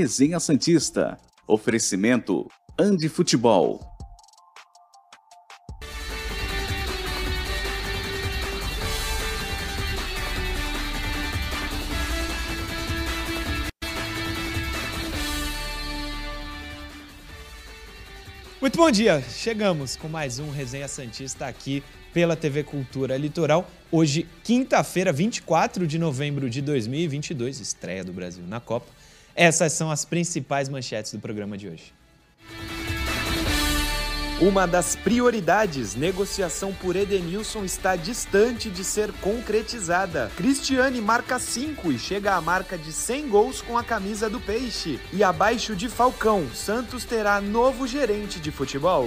Resenha Santista. Oferecimento Andi Futebol. Muito bom dia! Chegamos com mais um Resenha Santista aqui pela TV Cultura Litoral. Hoje, quinta-feira, 24 de novembro de 2022, estreia do Brasil na Copa. Essas são as principais manchetes do programa de hoje. Uma das prioridades, negociação por Edenilson está distante de ser concretizada. Cristiane marca 5 e chega à marca de 100 gols com a camisa do Peixe. E abaixo de Falcão, Santos terá novo gerente de futebol.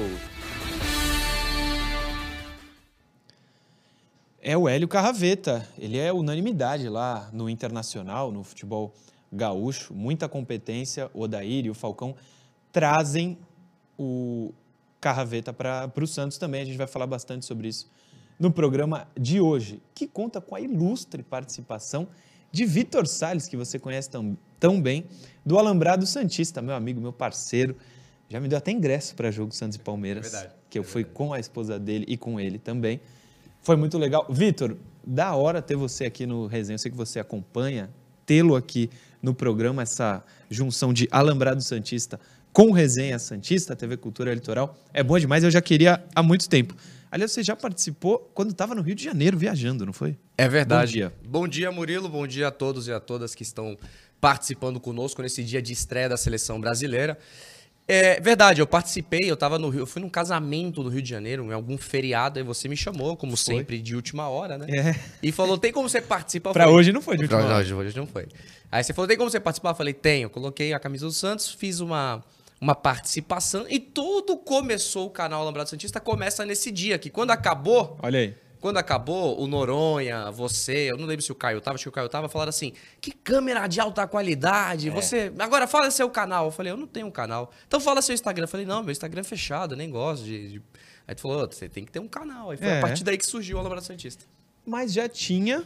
É o Hélio Carraveta. Ele é unanimidade lá no Internacional, no futebol gaúcho. Muita competência. O Odair e o Falcão trazem o Carraveta para o Santos também. A gente vai falar bastante sobre isso no programa de hoje, que conta com a ilustre participação de Vitor Salles, que você conhece tão, tão bem, do Alambrado Santista, meu amigo, meu parceiro. Já me deu até ingresso para jogo Santos e Palmeiras, É que eu é fui verdade. com a esposa dele e com ele também. Foi muito legal. Vitor, da hora ter você aqui no Resenha. Eu sei que você acompanha, tê-lo aqui no programa, essa junção de Alambrado Santista com Resenha Santista, TV Cultura Litoral. É bom demais, eu já queria há muito tempo. Aliás, você já participou quando estava no Rio de Janeiro viajando, não foi? É verdade. Bom dia. Bom dia, Murilo. Bom dia a todos e a todas que estão participando conosco nesse dia de estreia da seleção brasileira. É verdade, eu participei, eu tava no Rio, eu fui num casamento do Rio de Janeiro, em algum feriado, aí você me chamou, como Foi. sempre, de última hora, né? É. E falou, tem como você participar? Eu Pra falei, hoje não foi de última Pra- hora. Não, hoje não foi. Aí você falou, tem como você participar? Eu falei, tenho. Coloquei a camisa do Santos, fiz uma, uma participação e tudo começou, o canal Alambrado Santista começa nesse dia, que quando acabou, Olha aí. Quando acabou, o Noronha, você, eu não lembro se o Caio tava, acho que o Caio tava, falaram assim: que câmera de alta qualidade, você. Agora fala seu canal. Eu falei, eu não tenho um canal. Então fala seu Instagram. Eu falei, não, meu Instagram é fechado, eu nem gosto de. de- Aí tu falou, "Ô, você tem que ter um canal. Aí foi É. a partir daí que surgiu o Alambrado Santista. Mas já tinha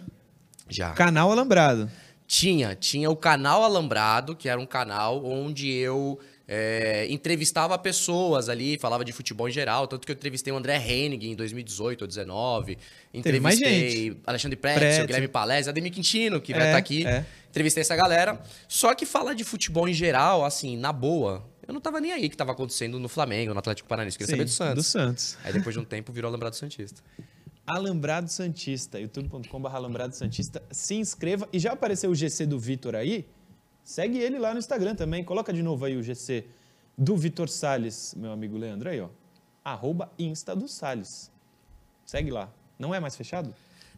Já. canal Alambrado. Tinha, tinha o canal Alambrado, que era um canal onde eu é, entrevistava pessoas ali, falava de futebol em geral, tanto que eu entrevistei o André Hennig em 2018 ou 2019, Teve mais entrevistei Alexandre Pretzel. Guilherme Palés, Ademir Quintino, que vai É, estar aqui, é. entrevistei essa galera, só que falar de futebol em geral, assim, na boa, eu não tava nem aí que tava acontecendo no Flamengo, no Atlético Paranaense, queria saber do Sim, Santos. Do Santos. Aí depois de um tempo virou Alambrado Santista. Alambrado Santista, youtube.com.br Alambrado Santista. Se inscreva. E já apareceu o GC do Vitor aí? Segue ele lá no Instagram também. Coloca de novo aí o GC do Vitor Salles, meu amigo Leandro, aí, ó. Arroba Insta do Salles. Segue lá. Não é mais fechado?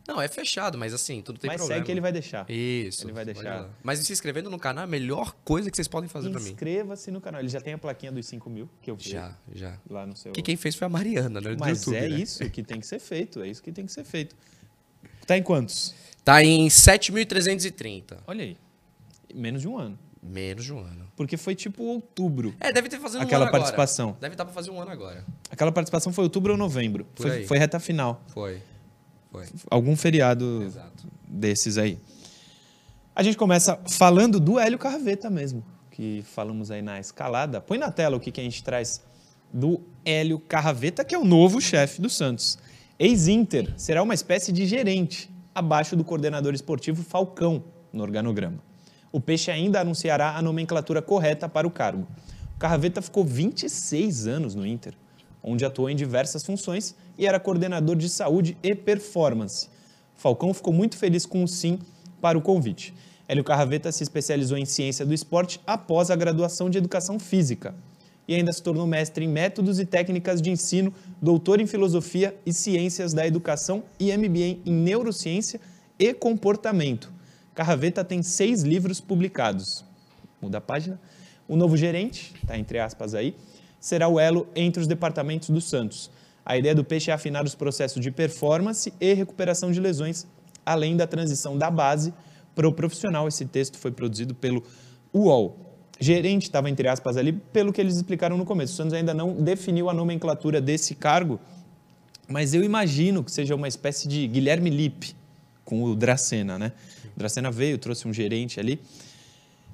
Não, é fechado, mas assim, tudo tem Mas problema. segue que ele vai deixar. Isso. Ele vai deixar. Mas se inscrevendo no canal é a melhor coisa que vocês podem fazer pra mim. Inscreva-se no canal. Ele já tem a plaquinha dos 5 mil, que eu vi Já, já. lá no seu... Que quem fez foi a Mariana, né? Do Mas YouTube, é né? isso que tem que ser feito. É isso que tem que ser feito. Tá em quantos? Tá em 7.330. Olha aí. Menos de um ano. Menos de um ano. Porque foi tipo outubro. É, deve ter fazendo um Aquela ano agora. participação. Deve estar pra fazer um ano agora. Aquela participação foi outubro ou novembro. Foi, foi reta final. Foi. Foi. Algum feriado Exato. desses aí. A gente começa falando do Hélio Carveta mesmo, que falamos aí na escalada. Põe na tela o que, que a gente traz do Hélio Carraveta, que é o novo chefe do Santos. Ex-Inter, será uma espécie de gerente, abaixo do coordenador esportivo Falcão, no organograma. O Peixe ainda anunciará a nomenclatura correta para o cargo. O Carraveta ficou 26 anos no Inter, onde atuou em diversas funções e era coordenador de saúde e performance. Falcão ficou muito feliz com o sim para o convite. Hélio Carraveta se especializou em ciência do esporte após a graduação de educação física e ainda se tornou mestre em métodos e técnicas de ensino, doutor em filosofia e ciências da educação e MBA em neurociência e comportamento. Carraveta tem seis livros publicados. Muda a página. O novo gerente, está entre aspas aí, será o elo entre os departamentos do Santos. A ideia do Peixe é afinar os processos de performance e recuperação de lesões, além da transição da base para o profissional. Esse texto foi produzido pelo UOL. Gerente estava entre aspas ali, pelo que eles explicaram no começo. O Santos ainda não definiu a nomenclatura desse cargo, mas eu imagino que seja uma espécie de Guilherme Lippe com o Dracena, né? O Dracena veio, trouxe um gerente ali.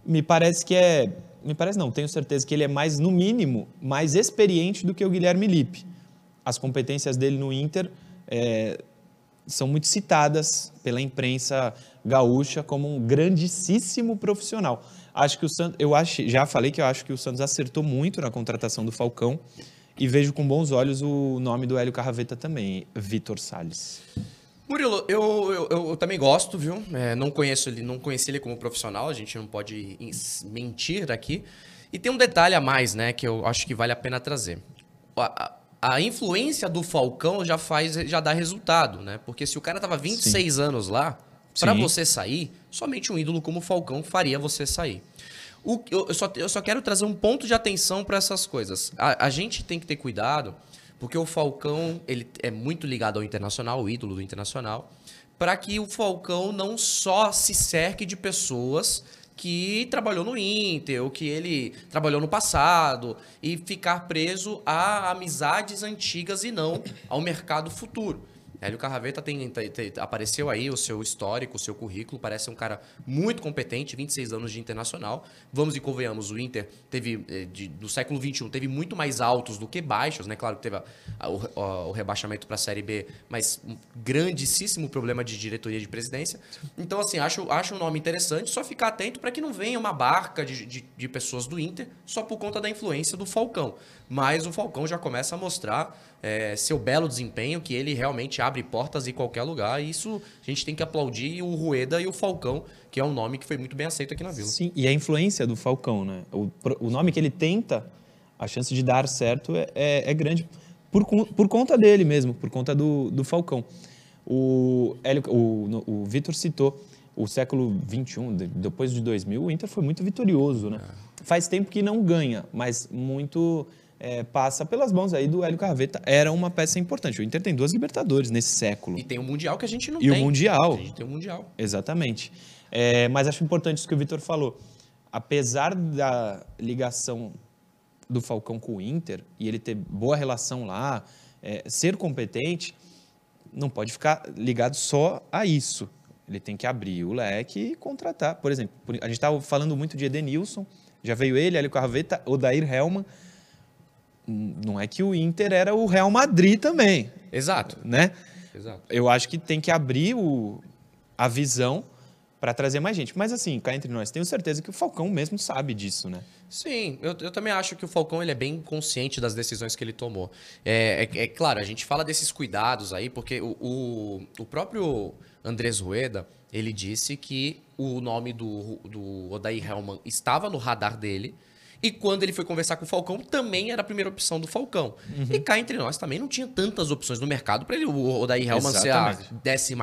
me parece que é. Me parece não, tenho certeza que ele é mais, no mínimo, mais experiente do que o Guilherme Lippe. As competências dele no Inter é, são muito citadas pela imprensa gaúcha como um grandíssimo profissional. Acho que o Santos, eu acho, já falei que eu acho que o Santos acertou muito na contratação do Falcão e vejo com bons olhos o nome do Hélio Carraveta também, Vitor Salles. Murilo, eu, eu, eu, também gosto, viu? É, não conheço ele, não conheci ele como profissional, a gente não pode mentir aqui. E tem um detalhe a mais, né, que eu acho que vale a pena trazer. A, a, a influência do Falcão já faz, já dá resultado, né? Porque se o cara tava 26 Sim. anos lá, para você sair, somente um ídolo como o Falcão faria você sair. O, eu, só, eu só quero trazer um ponto de atenção para essas coisas. A, a gente tem que ter cuidado porque o Falcão, ele é muito ligado ao internacional, o ídolo do internacional, para que o Falcão não só se cerque de pessoas que trabalhou no Inter, ou que ele trabalhou no passado, e ficar preso a amizades antigas e não ao mercado futuro. Hélio Carraveta tem, tem, tem, apareceu aí o seu histórico, o seu currículo, parece um cara muito competente, 26 anos de internacional. Vamos e convenhamos, o Inter teve, eh, de, do século XXI, teve muito mais altos do que baixos, né? Claro que teve a, a, o, o, rebaixamento para a Série B, mas um grandíssimo problema de diretoria de presidência. Então, assim, acho, acho um nome interessante, só ficar atento para que não venha uma barca de, de, de pessoas do Inter só por conta da influência do Falcão. Mas o Falcão já começa a mostrar é, seu belo desempenho, que ele realmente abre portas em qualquer lugar. E isso a gente tem que aplaudir o Rueda e o Falcão, que é um nome que foi muito bem aceito aqui na Vila. Sim, e a influência do Falcão, né? O, o nome que ele tenta, a chance de dar certo é, é, é grande por, por conta dele mesmo, por conta do, do Falcão. O, Hélio, o, o Vitor citou o século XXI, depois de 2000, o Inter foi muito vitorioso, né? É. Faz tempo que não ganha, mas muito é, passa pelas mãos aí do Hélio Carveta. Era uma peça importante. O Inter tem duas Libertadores nesse século. E tem o Mundial que a gente não e tem. E o Mundial. A gente tem o Mundial. Exatamente. É, mas acho importante isso que o Vitor falou. Apesar da ligação do Falcão com o Inter e ele ter boa relação lá, é, ser competente, não pode ficar ligado só a isso. Ele tem que abrir o leque e contratar. Por exemplo, a gente estava falando muito de Edenilson, já veio ele, Hélio Carveta, Odair Helman não é que o Inter era o Real Madrid também. Exato. Né? Exato. Eu acho que tem que abrir o, a visão para trazer mais gente. Mas assim, cá entre nós, tenho certeza que o Falcão mesmo sabe disso, né? Sim, eu, eu também acho que o Falcão ele é bem consciente das decisões que ele tomou. É, é, é claro, a gente fala desses cuidados aí, porque o, o, o, próprio Andrés Rueda, ele disse que o nome do, do Odair Helman estava no radar dele, e quando ele foi conversar com o Falcão, também era a primeira opção do Falcão. Uhum. E cá entre nós também não tinha tantas opções no mercado para ele, o Odair Helman ser a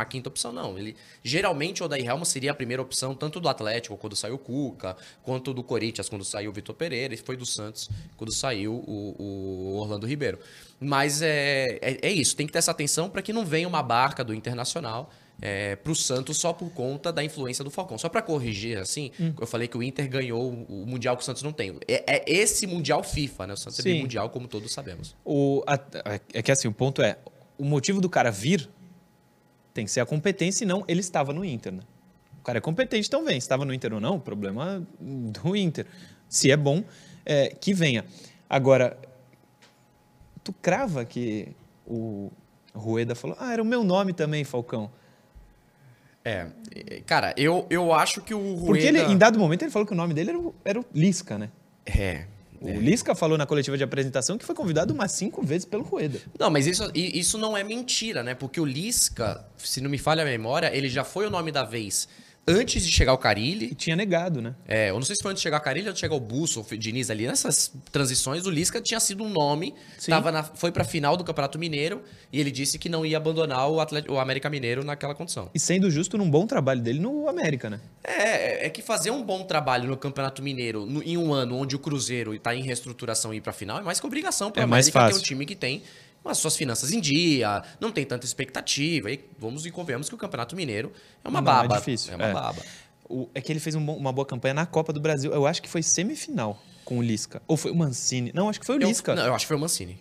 15 opção, não. Ele, geralmente o Odair Helman seria a primeira opção, tanto do Atlético, quando saiu o Cuca, quanto do Corinthians, quando saiu o Vitor Pereira, e foi do Santos, quando saiu o, o Orlando Ribeiro. Mas é, é, é, isso, tem que ter essa atenção para que não venha uma barca do Internacional é, para o Santos só por conta da influência do Falcão. Só para corrigir, assim, hum. eu falei que o Inter ganhou o Mundial que o Santos não tem. É, é esse Mundial FIFA, né? O Santos Sim. é Mundial, como todos sabemos. O, a, é que assim, o ponto é, o motivo do cara vir tem que ser a competência e não ele estava no Inter, né? O cara é competente, então vem. Estava no Inter ou não, problema do Inter. Se é bom, é, que venha. Agora, tu crava que o Rueda falou, ah, era o meu nome também, Falcão. É, cara, eu, eu acho que o Rueda... Porque ele, em dado momento ele falou que o nome dele era o, era o Lisca, né? É, o é. Lisca falou na coletiva de apresentação que foi convidado umas cinco vezes pelo Rueda. Não, mas isso, isso não é mentira, né? Porque o Lisca, se não me falha a memória, ele já foi o nome da vez antes de chegar o Carilli. E tinha negado, né? É, eu não sei se foi antes de chegar o Carilli ou antes de chegar o Busso, o Diniz ali. Nessas transições, o Lisca tinha sido um nome, tava na, foi pra final do Campeonato Mineiro e ele disse que não ia abandonar o, Atlético, o América Mineiro naquela condição. E sendo justo, num bom trabalho dele no América, né? É, é que fazer um bom trabalho no Campeonato Mineiro no, em um ano onde o Cruzeiro está em reestruturação e ir pra final é mais que obrigação para o é América, que é um time que tem as suas finanças em dia, não tem tanta expectativa. E vamos e convenhamos que o Campeonato Mineiro é uma não, baba. É difícil. É uma é. baba. O, é que ele fez um bom, uma boa campanha na Copa do Brasil. Eu acho que foi semifinal com o Lisca. Ou foi o Mancini? Não, acho que foi o Lisca. Eu, não, eu acho que foi o Mancini.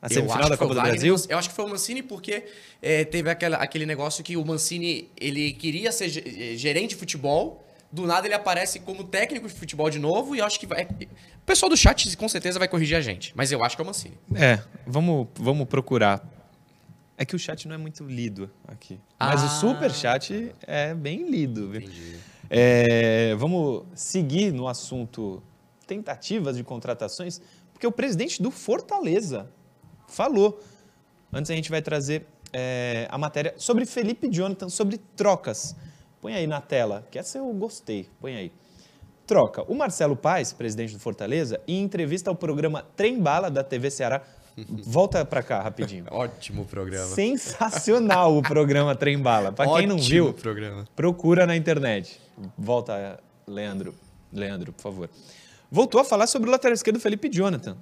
A semifinal da Copa do Brasil? Eu acho que foi o Mancini porque é, teve aquela, aquele negócio que o Mancini ele queria ser gerente de futebol Do nada ele aparece como técnico de futebol de novo e eu acho que vai. O pessoal do chat com certeza vai corrigir a gente, mas eu acho que é o Mancini. É, vamos, vamos procurar. É que o chat não é muito lido aqui. Mas Ah. o super chat é bem lido, viu? Entendi. É, vamos seguir no assunto tentativas de contratações, porque o presidente do Fortaleza falou. Antes a gente vai trazer é, a matéria sobre Felipe Jonathan, sobre trocas. Põe aí na tela, que essa eu gostei. Põe aí. Troca. O Marcelo Paes, presidente do Fortaleza, em entrevista ao programa Trem Bala da TV Ceará. Volta pra cá rapidinho. Ótimo programa. Sensacional o programa Trem Bala. Pra quem não viu, programa. Procura na internet. Volta, Leandro. Leandro, por favor. Voltou a falar sobre o lateral esquerdo Felipe Jonathan.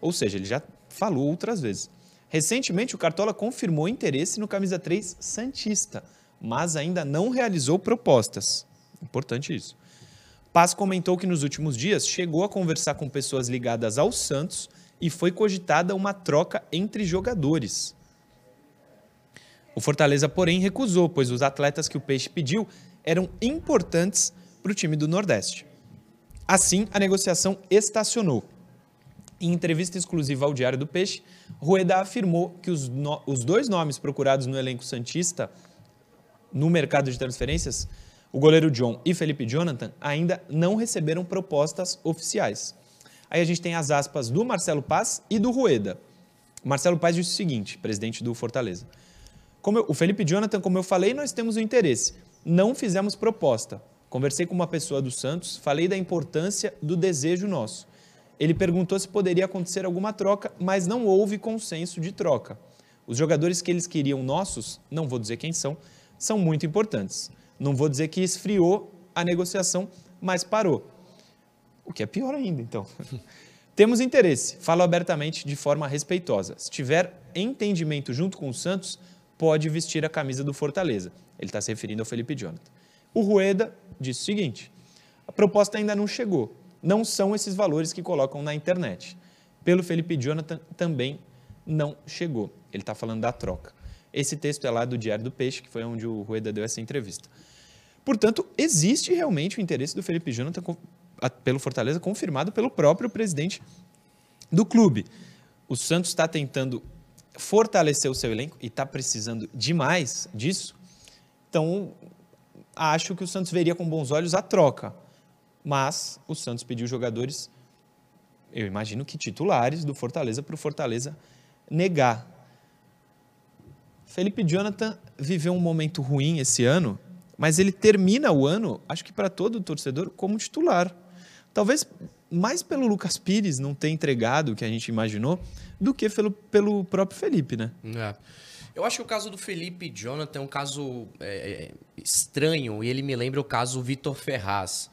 Ou seja, ele já falou outras vezes. Recentemente, o Cartola confirmou interesse no camisa 3 Santista, mas ainda não realizou propostas. Importante isso. Paz comentou que nos últimos dias chegou a conversar com pessoas ligadas ao Santos e foi cogitada uma troca entre jogadores. O Fortaleza, porém, recusou, pois os atletas que o Peixe pediu eram importantes para o time do Nordeste. Assim, a negociação estacionou. Em entrevista exclusiva ao Diário do Peixe, Rueda afirmou que os, no- os dois nomes procurados no elenco Santista no mercado de transferências, o goleiro John e Felipe Jonathan, ainda não receberam propostas oficiais. Aí a gente tem as aspas do Marcelo Paz e do Rueda. O Marcelo Paz disse o seguinte, presidente do Fortaleza. Como eu- o Felipe Jonathan, como eu falei, nós temos o interesse. Não fizemos proposta. Conversei com uma pessoa do Santos, falei da importância do desejo nosso. Ele perguntou se poderia acontecer alguma troca, mas não houve consenso de troca. Os jogadores que eles queriam nossos, não vou dizer quem são, são muito importantes. Não vou dizer que esfriou a negociação, mas parou. O que é pior ainda, então. Temos interesse, falo abertamente de forma respeitosa. Se tiver entendimento junto com o Santos, pode vestir a camisa do Fortaleza. Ele está se referindo ao Felipe Jonathan. O Rueda disse o seguinte: a proposta ainda não chegou. Não são esses valores que colocam na internet. Pelo Felipe Jonathan também não chegou. Ele está falando da troca. Esse texto é lá do Diário do Peixe, que foi onde o Rueda deu essa entrevista. Portanto, existe realmente o interesse do Felipe Jonathan pelo Fortaleza, confirmado pelo próprio presidente do clube. O Santos está tentando fortalecer o seu elenco e está precisando demais disso. Então, acho que o Santos veria com bons olhos a troca. Mas o Santos pediu jogadores, eu imagino que titulares do Fortaleza, para o Fortaleza negar. Felipe Jonathan viveu um momento ruim esse ano, mas ele termina o ano, acho que para todo torcedor, como titular. Talvez mais pelo Lucas Pires não ter entregado o que a gente imaginou, do que pelo, pelo próprio Felipe, né? É. Eu acho que o caso do Felipe Jonathan é um caso é, é, estranho e ele me lembra o caso Vitor Ferraz.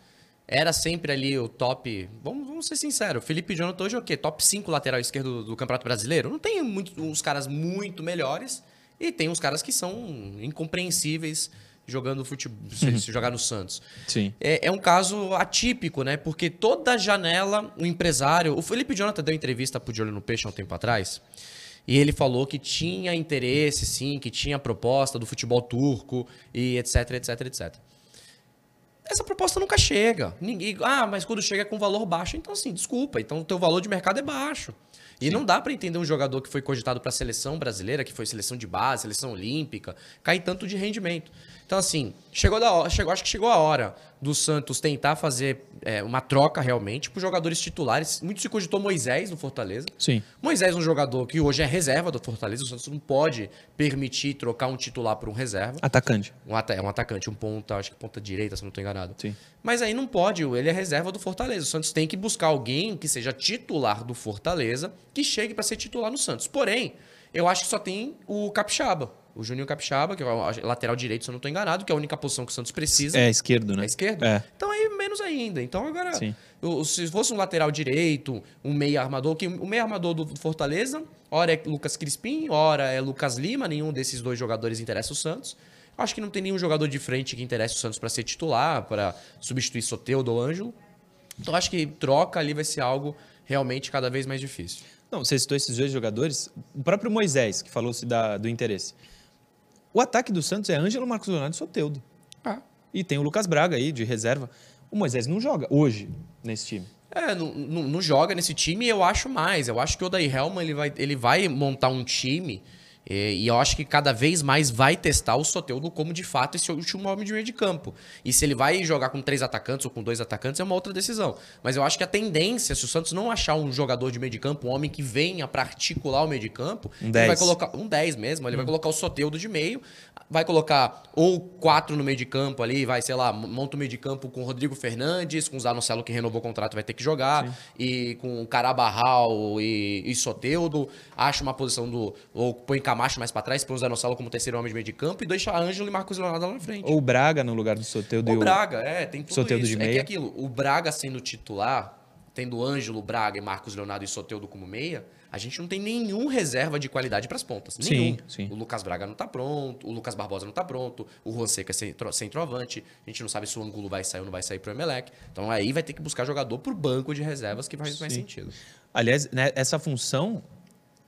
Era sempre ali o top. Vamos, vamos ser sinceros. Felipe Jonathan hoje é o quê? Top 5 lateral esquerdo do, do Campeonato Brasileiro? Não tem muito, uns caras muito melhores e tem uns caras que são incompreensíveis jogando futebol, se, se jogar no Santos. Sim. É, é um caso atípico, né? Porque toda janela, o empresário. O Felipe Jonathan deu entrevista pro De Olho no Peixe há um tempo atrás. E ele falou que tinha interesse, sim, que tinha proposta do futebol turco e etc, etc, etc. Essa proposta nunca chega. Ninguém. Ah, mas quando chega é com valor baixo, então assim, desculpa. Então o teu valor de mercado é baixo. E não dá pra entender um jogador que foi cogitado pra seleção brasileira, que foi seleção de base, seleção olímpica, cair tanto de rendimento. Então, assim, chegou da hora, chegou, acho que chegou a hora do Santos tentar fazer é, uma troca realmente por jogadores titulares. Muito se cogitou Moisés no Fortaleza. Sim. Moisés é um jogador que hoje é reserva do Fortaleza. O Santos não pode permitir trocar um titular por um reserva. Atacante. Um, ata- é um atacante, um ponta, acho que ponta direita, se não estou enganado. Sim. Mas aí não pode, ele é reserva do Fortaleza. O Santos tem que buscar alguém que seja titular do Fortaleza, que chegue para ser titular no Santos. Porém, eu acho que só tem o Capixaba, o Juninho Capixaba, que é o lateral direito, se eu não estou enganado, que é a única posição que o Santos precisa. É esquerdo, né? É esquerdo? É. Então aí menos ainda. Então agora, o- se fosse um lateral direito, um meia armador, que o meia armador do Fortaleza, ora é Lucas Crispim, ora é Lucas Lima, nenhum desses dois jogadores interessa o Santos. Acho que não tem nenhum jogador de frente que interessa o Santos para ser titular, para substituir Soteudo ou Ângelo. Então acho que troca ali vai ser algo realmente cada vez mais difícil. Não, você citou esses dois jogadores. O próprio Moisés, que falou-se da- do interesse. O ataque do Santos é Ângelo, Marcos Leonardo e Soteudo. Ah. E tem o Lucas Braga aí, de reserva. O Moisés não joga hoje nesse time. É, não, não, não joga nesse time e eu acho mais. Eu acho que o Odair Helman ele vai, ele vai montar um time e, e eu acho que cada vez mais vai testar o Soteldo como de fato esse último homem de meio de campo. E se ele vai jogar com três atacantes ou com dois atacantes é uma outra decisão. Mas eu acho que a tendência, se o Santos não achar um jogador de meio de campo, um homem que venha para articular o meio de campo, Um ele 10. vai colocar um 10 mesmo, ele vai colocar o Soteldo de meio, vai colocar ou quatro no meio de campo ali, vai, sei lá, monta o meio de campo com o Rodrigo Fernandes, com o Zanocelo que renovou o contrato vai ter que jogar, e com o Carabarral e, e Soteudo, acha uma posição do. Ou põe Camacho mais pra trás, põe o Zanocelo como terceiro homem de meio de campo e deixa Ângelo e Marcos Leonardo lá na frente. Ou o Braga no lugar do Soteldo e O o... Braga, é, tem tudo Soteldo isso. de É que meia. aquilo, o Braga sendo titular, tendo Ângelo, Braga e Marcos Leonardo e Soteudo como meia, a gente não tem nenhum reserva de qualidade pras pontas. Sim, Nenhum. sim. O Lucas Braga não tá pronto, o Lucas Barbosa não tá pronto, o Juan Seca é centro- centroavante, a gente não sabe se o Angulo vai sair ou não vai sair pro Emelec. Então aí vai ter que buscar jogador por banco de reservas que faz mais Sim. sentido. Aliás, né, essa função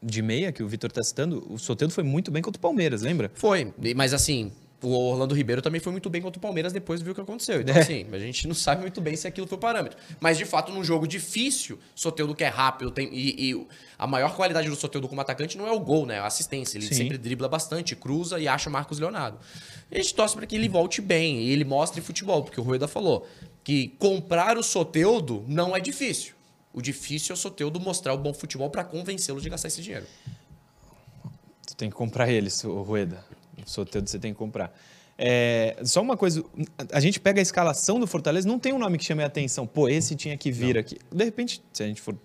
de meia que o Vitor está citando, o Soteldo foi muito bem contra o Palmeiras, lembra? Foi, mas assim, o Orlando Ribeiro também foi muito bem contra o Palmeiras depois viu o que aconteceu. Então, É. assim, a gente não sabe muito bem se aquilo foi o parâmetro. Mas, de fato, num jogo difícil, Soteudo que é rápido, tem, e, e a maior qualidade do Soteudo como atacante não é o gol, né? É a assistência. Ele Sim. sempre dribla bastante, cruza e acha o Marcos Leonardo. E a gente torce para que ele volte bem e ele mostre futebol, porque o Rueda falou que comprar o Soteudo não é difícil. O difícil é o Soteudo mostrar o bom futebol para convencê-lo de gastar esse dinheiro. Você tem que comprar eles, o Rueda. O Soteldo você tem que comprar. É, só uma coisa, a gente pega a escalação do Fortaleza, não tem um nome que chame a atenção. Pô, esse tinha que vir aqui. De repente, se a gente for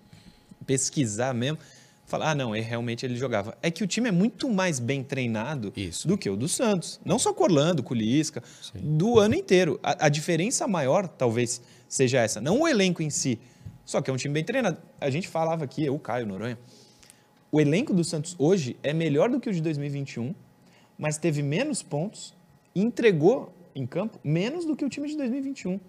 pesquisar mesmo, falar, ah, não, ele, realmente ele jogava. É que o time é muito mais bem treinado Isso. do que o do Santos. Não só com Orlando, com o Lisca, do ano inteiro. A, a diferença maior, talvez, seja essa. Não o elenco em si, só que é um time bem treinado. A gente falava aqui, eu, Caio, Noronha, o elenco do Santos hoje é melhor do que o de 2021, mas teve menos pontos e entregou em campo menos do que o time de 2021.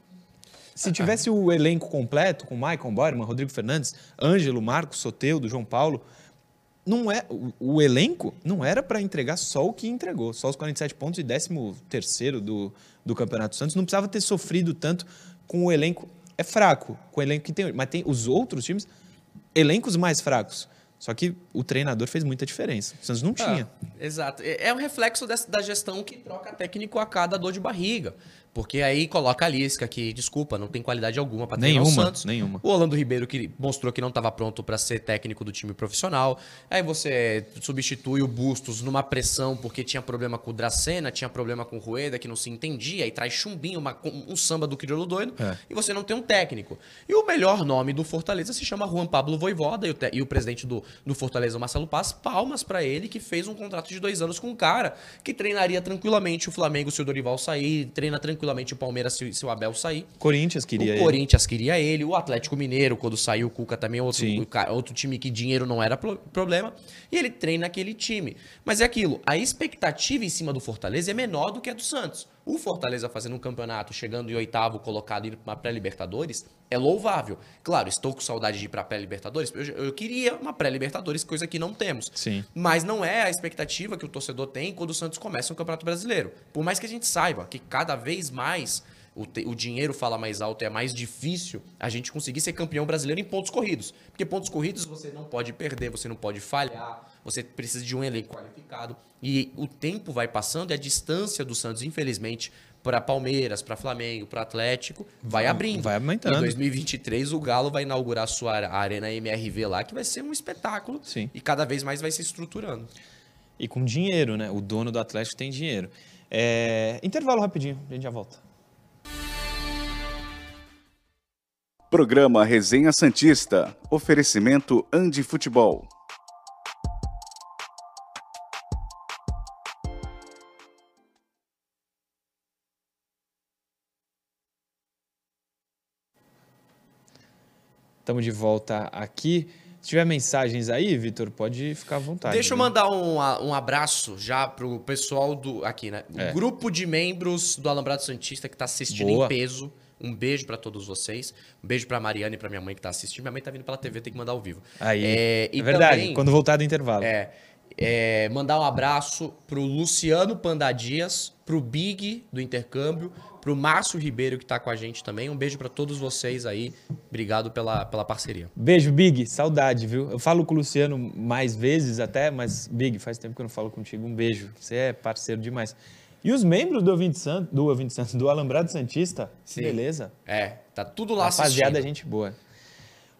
Se tivesse o elenco completo, com Maicon Boerman, Rodrigo Fernandes, Ângelo, Marcos, Soteudo, João Paulo, não é o, o elenco não era para entregar só o que entregou, só os 47 pontos e 13 terceiro do, do Campeonato Santos. Não precisava ter sofrido tanto com o elenco. É fraco com o elenco que tem hoje, mas tem os outros times, elencos mais fracos. Só que o treinador fez muita diferença. O Santos não tinha. Ah, exato. É é um reflexo dessa- da gestão que troca técnico a cada dor de barriga. Porque aí coloca a Lisca, que, desculpa, não tem qualidade alguma para treinar o Nenhuma, Santos. nenhuma. O Orlando Ribeiro, que mostrou que não estava pronto para ser técnico do time profissional. Aí você substitui o Bustos numa pressão porque tinha problema com o Dracena, tinha problema com o Rueda, que não se entendia, e traz chumbinho, uma- um samba do crioulo doido, É. e você não tem um técnico. E o melhor nome do Fortaleza se chama Juan Pablo Voivoda, e o, e o presidente do, do Fortaleza, o Marcelo Paz, palmas para ele, que fez um contrato de dois anos com um cara que treinaria tranquilamente o Flamengo se o Dorival sair, treina tranquilamente o Palmeiras se, se o Abel sair. Corinthians queria o ele. Corinthians queria ele, o Atlético Mineiro, quando saiu o Cuca também, outro, outro time que dinheiro não era pro- problema, e ele treina aquele time. Mas é aquilo, a expectativa em cima do Fortaleza é menor do que a do Santos. O Fortaleza fazendo um campeonato, chegando em oitavo, colocado indo para pré-Libertadores, é louvável. Claro, estou com saudade de ir para pré-Libertadores, eu, eu queria uma pré-Libertadores, coisa que não temos. Sim. Mas não é a expectativa que o torcedor tem quando o Santos começa um Campeonato Brasileiro. Por mais que a gente saiba que cada vez mais o, te- o dinheiro fala mais alto e é mais difícil a gente conseguir ser campeão brasileiro em pontos corridos. Porque pontos corridos você não pode perder, você não pode falhar, você precisa de um elenco qualificado. E o tempo vai passando e a distância do Santos, infelizmente, para Palmeiras, para Flamengo, para Atlético, vai abrindo. vai aumentando. Em 2023, o Galo vai inaugurar a sua arena MRV lá, que vai ser um espetáculo. Sim. E cada vez mais vai se estruturando. E com dinheiro, né? O dono do Atlético tem dinheiro. É, Intervalo rapidinho, a gente já volta. Programa Resenha Santista. Oferecimento Andi Futebol. Estamos de volta aqui. Se tiver mensagens aí, Vitor, pode ficar à vontade. Deixa eu né? mandar um, um abraço já pro pessoal do. Aqui, né? O É. grupo de membros do Alambrado Santista que tá assistindo Boa. em peso. Um beijo pra todos vocês. Um beijo pra Mariana e pra minha mãe que tá assistindo. Minha mãe tá vindo pela TV, tem que mandar ao vivo. Aí. É, É, verdade, também- quando voltar do intervalo. É, é, mandar um abraço pro Luciano Panda Dias, pro Big do Intercâmbio, pro pro Márcio Ribeiro que tá com a gente também. Um beijo para todos vocês aí. Obrigado pela, pela parceria. Beijo, Big. Saudade, viu? Eu falo com o Luciano mais vezes até, mas, Big, faz tempo que eu não falo contigo. Um beijo. Você é parceiro demais. E os membros do Ouvinte Santo, do Ouvinte Santo, do Alambrado Santista, Sim. beleza? É, tá tudo lá Rapaziada, assistindo. gente boa.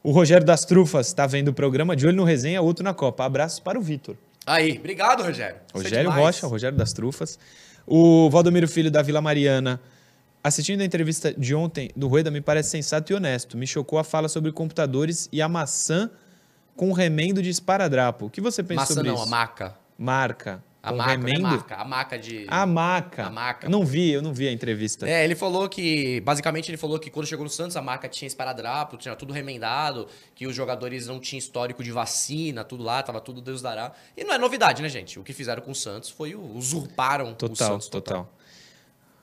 O Rogério das Trufas tá vendo o programa de olho no resenha, outro na Copa. Abraços para o Vitor. Aí, obrigado, Rogério. É Rogério. Rocha, Rogério das Trufas. O Valdomiro Filho da Vila Mariana. Assistindo a entrevista de ontem do Rueda, me parece sensato e honesto. Me chocou a fala sobre computadores e a maçã com remendo de esparadrapo. O que você pensa Maçã sobre não, isso? a maca. Marca. A maca, não é remendo. marca. A maca de... A maca. A maca. Não vi, eu não vi a entrevista. É, ele falou que, basicamente, ele falou que quando chegou no Santos, a marca tinha esparadrapo, tinha tudo remendado, que os jogadores não tinham histórico de vacina, tudo lá, tava tudo Deus dará. E não é novidade, né, gente? O que fizeram com o Santos foi o, usurparam o Total, Santos total.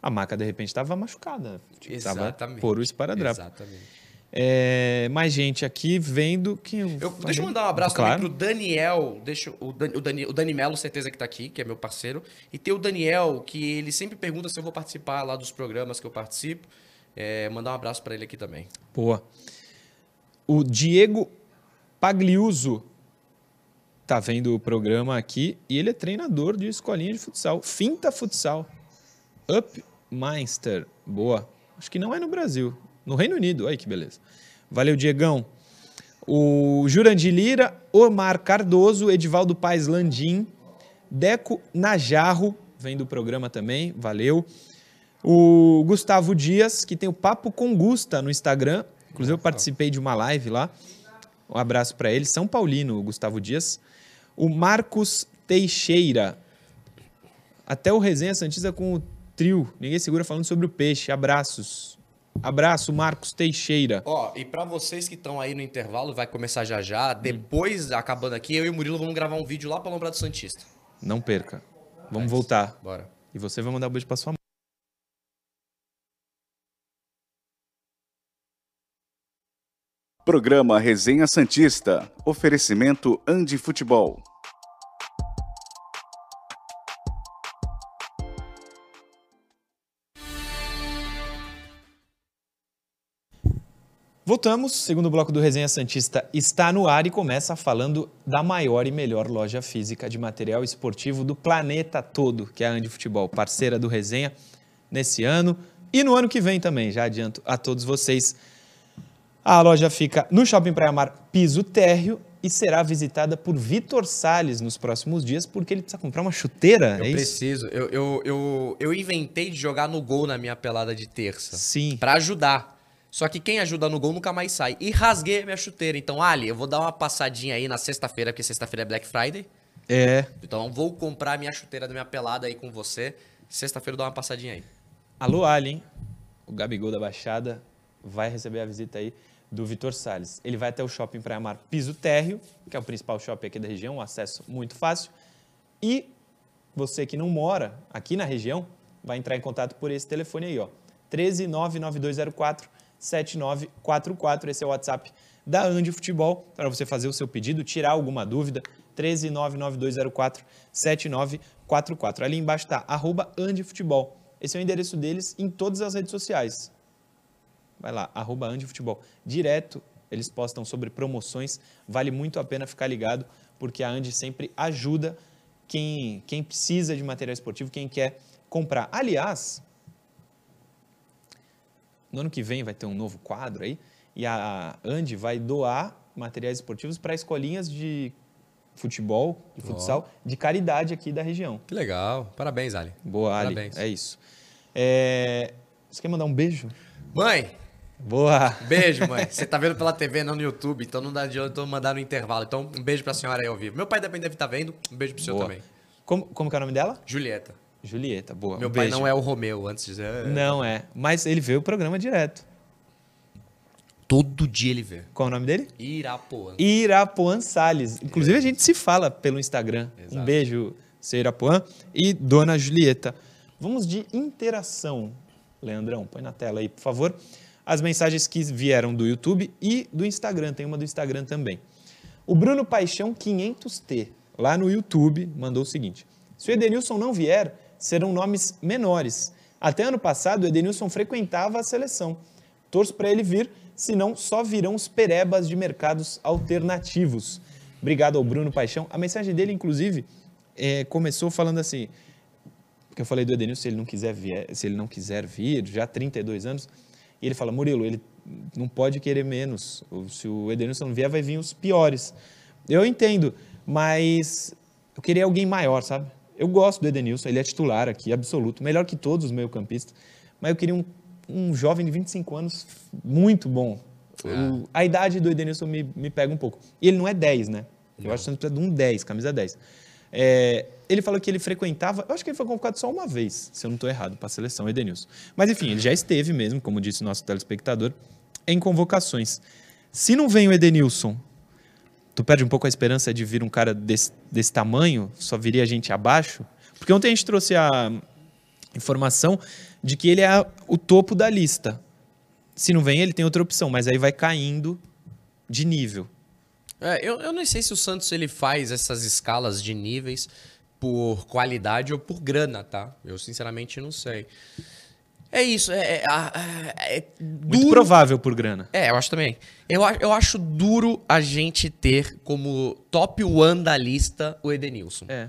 A maca, de repente, estava machucada. Tipo, Exatamente. por o esparadrapo. Exatamente. É, mais gente aqui vendo que. Eu, deixa eu mandar um abraço claro. também pro Daniel, deixa, o, Dani, o, Dani, o Dani Melo, certeza que tá aqui, que é meu parceiro. E tem o Daniel, que ele sempre pergunta se eu vou participar lá dos programas que eu participo. É, mandar um abraço pra ele aqui também. Boa. O Diego Pagliuso tá vendo o programa aqui e ele é treinador de escolinha de futsal. Finta Futsal. Upminster. Boa. Acho que não é no Brasil. No Reino Unido. Olha que beleza. Valeu, Diegão. O Jurandir Lira, Omar Cardoso, Edivaldo Paes Landim, Deco Najarro, vem do programa também, valeu. O Gustavo Dias, que tem o Papo com Gusta no Instagram. Inclusive, eu participei de uma live lá. Um abraço para ele. São Paulino, o Gustavo Dias. O Marcos Teixeira. Até o Resenha Santista com o trio. Ninguém segura falando sobre o peixe. Abraços. Abraço, Marcos Teixeira. Ó, e pra vocês que estão aí no intervalo, vai começar já já. Depois, acabando aqui, eu e o Murilo vamos gravar um vídeo lá pra Lombrado Santista. Não perca. Vamos Nice. voltar. Bora. E você vai mandar um beijo para sua mãe. Programa Resenha Santista. Oferecimento Andi Futebol. Voltamos, segundo bloco do Resenha Santista está no ar e começa falando da maior e melhor loja física de material esportivo do planeta todo, que é a Andi Futebol, parceira do Resenha nesse ano e no ano que vem também, já adianto a todos vocês. A loja fica no Shopping Praia Mar, piso térreo, e será visitada por Vitor Salles nos próximos dias, porque ele precisa comprar uma chuteira, Eu é preciso. Eu, eu, eu, eu inventei de jogar no gol na minha pelada de terça. Sim. Pra ajudar. Só que quem ajuda no gol nunca mais sai. E rasguei a minha chuteira. Então, Ali, eu vou dar uma passadinha aí na sexta-feira, porque sexta-feira é Black Friday. É. Então, vou comprar minha chuteira da minha pelada aí com você. Sexta-feira eu dou uma passadinha aí. Alô, Ali, hein? O Gabigol da Baixada vai receber a visita aí do Vitor Salles. Ele vai até o shopping Praia Mar Piso Térreo, que é o principal shopping aqui da região, um acesso muito fácil. E você que não mora aqui na região, vai entrar em contato por esse telefone aí, ó. 1399204 7944. Esse é o WhatsApp da Andi Futebol para você fazer o seu pedido, tirar alguma dúvida. 1399204 7944. Ali embaixo está arroba Andi Futebol. Esse é o endereço deles em todas as redes sociais. Vai lá, arroba Andi Futebol. Direto, eles postam sobre promoções. Vale muito a pena ficar ligado, porque a Andi sempre ajuda quem, quem precisa de material esportivo, quem quer comprar. Aliás, no ano que vem vai ter um novo quadro aí, e a Andi vai doar materiais esportivos para escolinhas de futebol, de futsal, de caridade aqui da região. Que legal. Parabéns, Ali. Boa, Ali. Parabéns. É isso. É, Você quer mandar um beijo? Mãe, Boa! beijo, mãe. Você tá vendo pela TV, não no YouTube, então não dá adianta eu mandar no intervalo. Então, um beijo pra senhora aí ao vivo. Meu pai deve deve estar vendo. Um beijo pro senhor Boa. também. Como, como é o nome dela? Julieta. Julieta, boa. Meu um pai beijo. não é o Romeu, antes de dizer. Não é, mas ele vê o programa direto. Todo dia ele vê. Qual é o nome dele? Irapuã. Irapuan Salles. Inclusive, a gente se fala pelo Instagram. Um Exato. beijo, seu Irapuan. E Dona Julieta. Vamos de interação. Leandrão, põe na tela aí, por favor. As mensagens que vieram do YouTube e do Instagram. Tem uma do Instagram também. O Bruno Paixão 500T, lá no YouTube, mandou o seguinte. Se o Edenilson não vier, serão nomes menores. Até ano passado, o Edenilson frequentava a seleção. Torço para ele vir, senão só virão os perebas de mercados alternativos. Obrigado ao Bruno Paixão. A mensagem dele, inclusive, é, começou falando assim, porque eu falei do Edenilson, se ele não quiser vir, se ele não quiser vir, já há 32 anos, e ele fala, Murilo, ele não pode querer menos. Se o Edenilson não vier, vai vir os piores. Eu entendo, mas eu queria alguém maior, sabe? Eu gosto do Edenilson, ele é titular aqui, absoluto, melhor que todos os meio-campistas, mas eu queria um, um jovem de 25 anos muito bom. É. O- a idade do Edenilson me, me pega um pouco. E ele não é 10, né? Eu acho que você precisa de um 10, camisa 10. É, ele falou que ele frequentava, eu acho que ele foi convocado só uma vez, se eu não estou errado, para a seleção, Edenilson. Mas enfim, ele já esteve mesmo, como disse o nosso telespectador, em convocações. Se não vem o Edenilson, tu perde um pouco a esperança de vir um cara desse, desse tamanho, só viria gente abaixo? Porque ontem a gente trouxe a informação de que ele é o topo da lista. Se não vem, ele tem outra opção, mas aí vai caindo de nível. É, eu, eu não sei se o Santos ele faz essas escalas de níveis por qualidade ou por grana, tá? Eu sinceramente não sei. É isso, é, é, é, é Muito duro. provável por grana. É, eu acho também. Eu, eu acho duro a gente ter como top one da lista o Edenilson. É.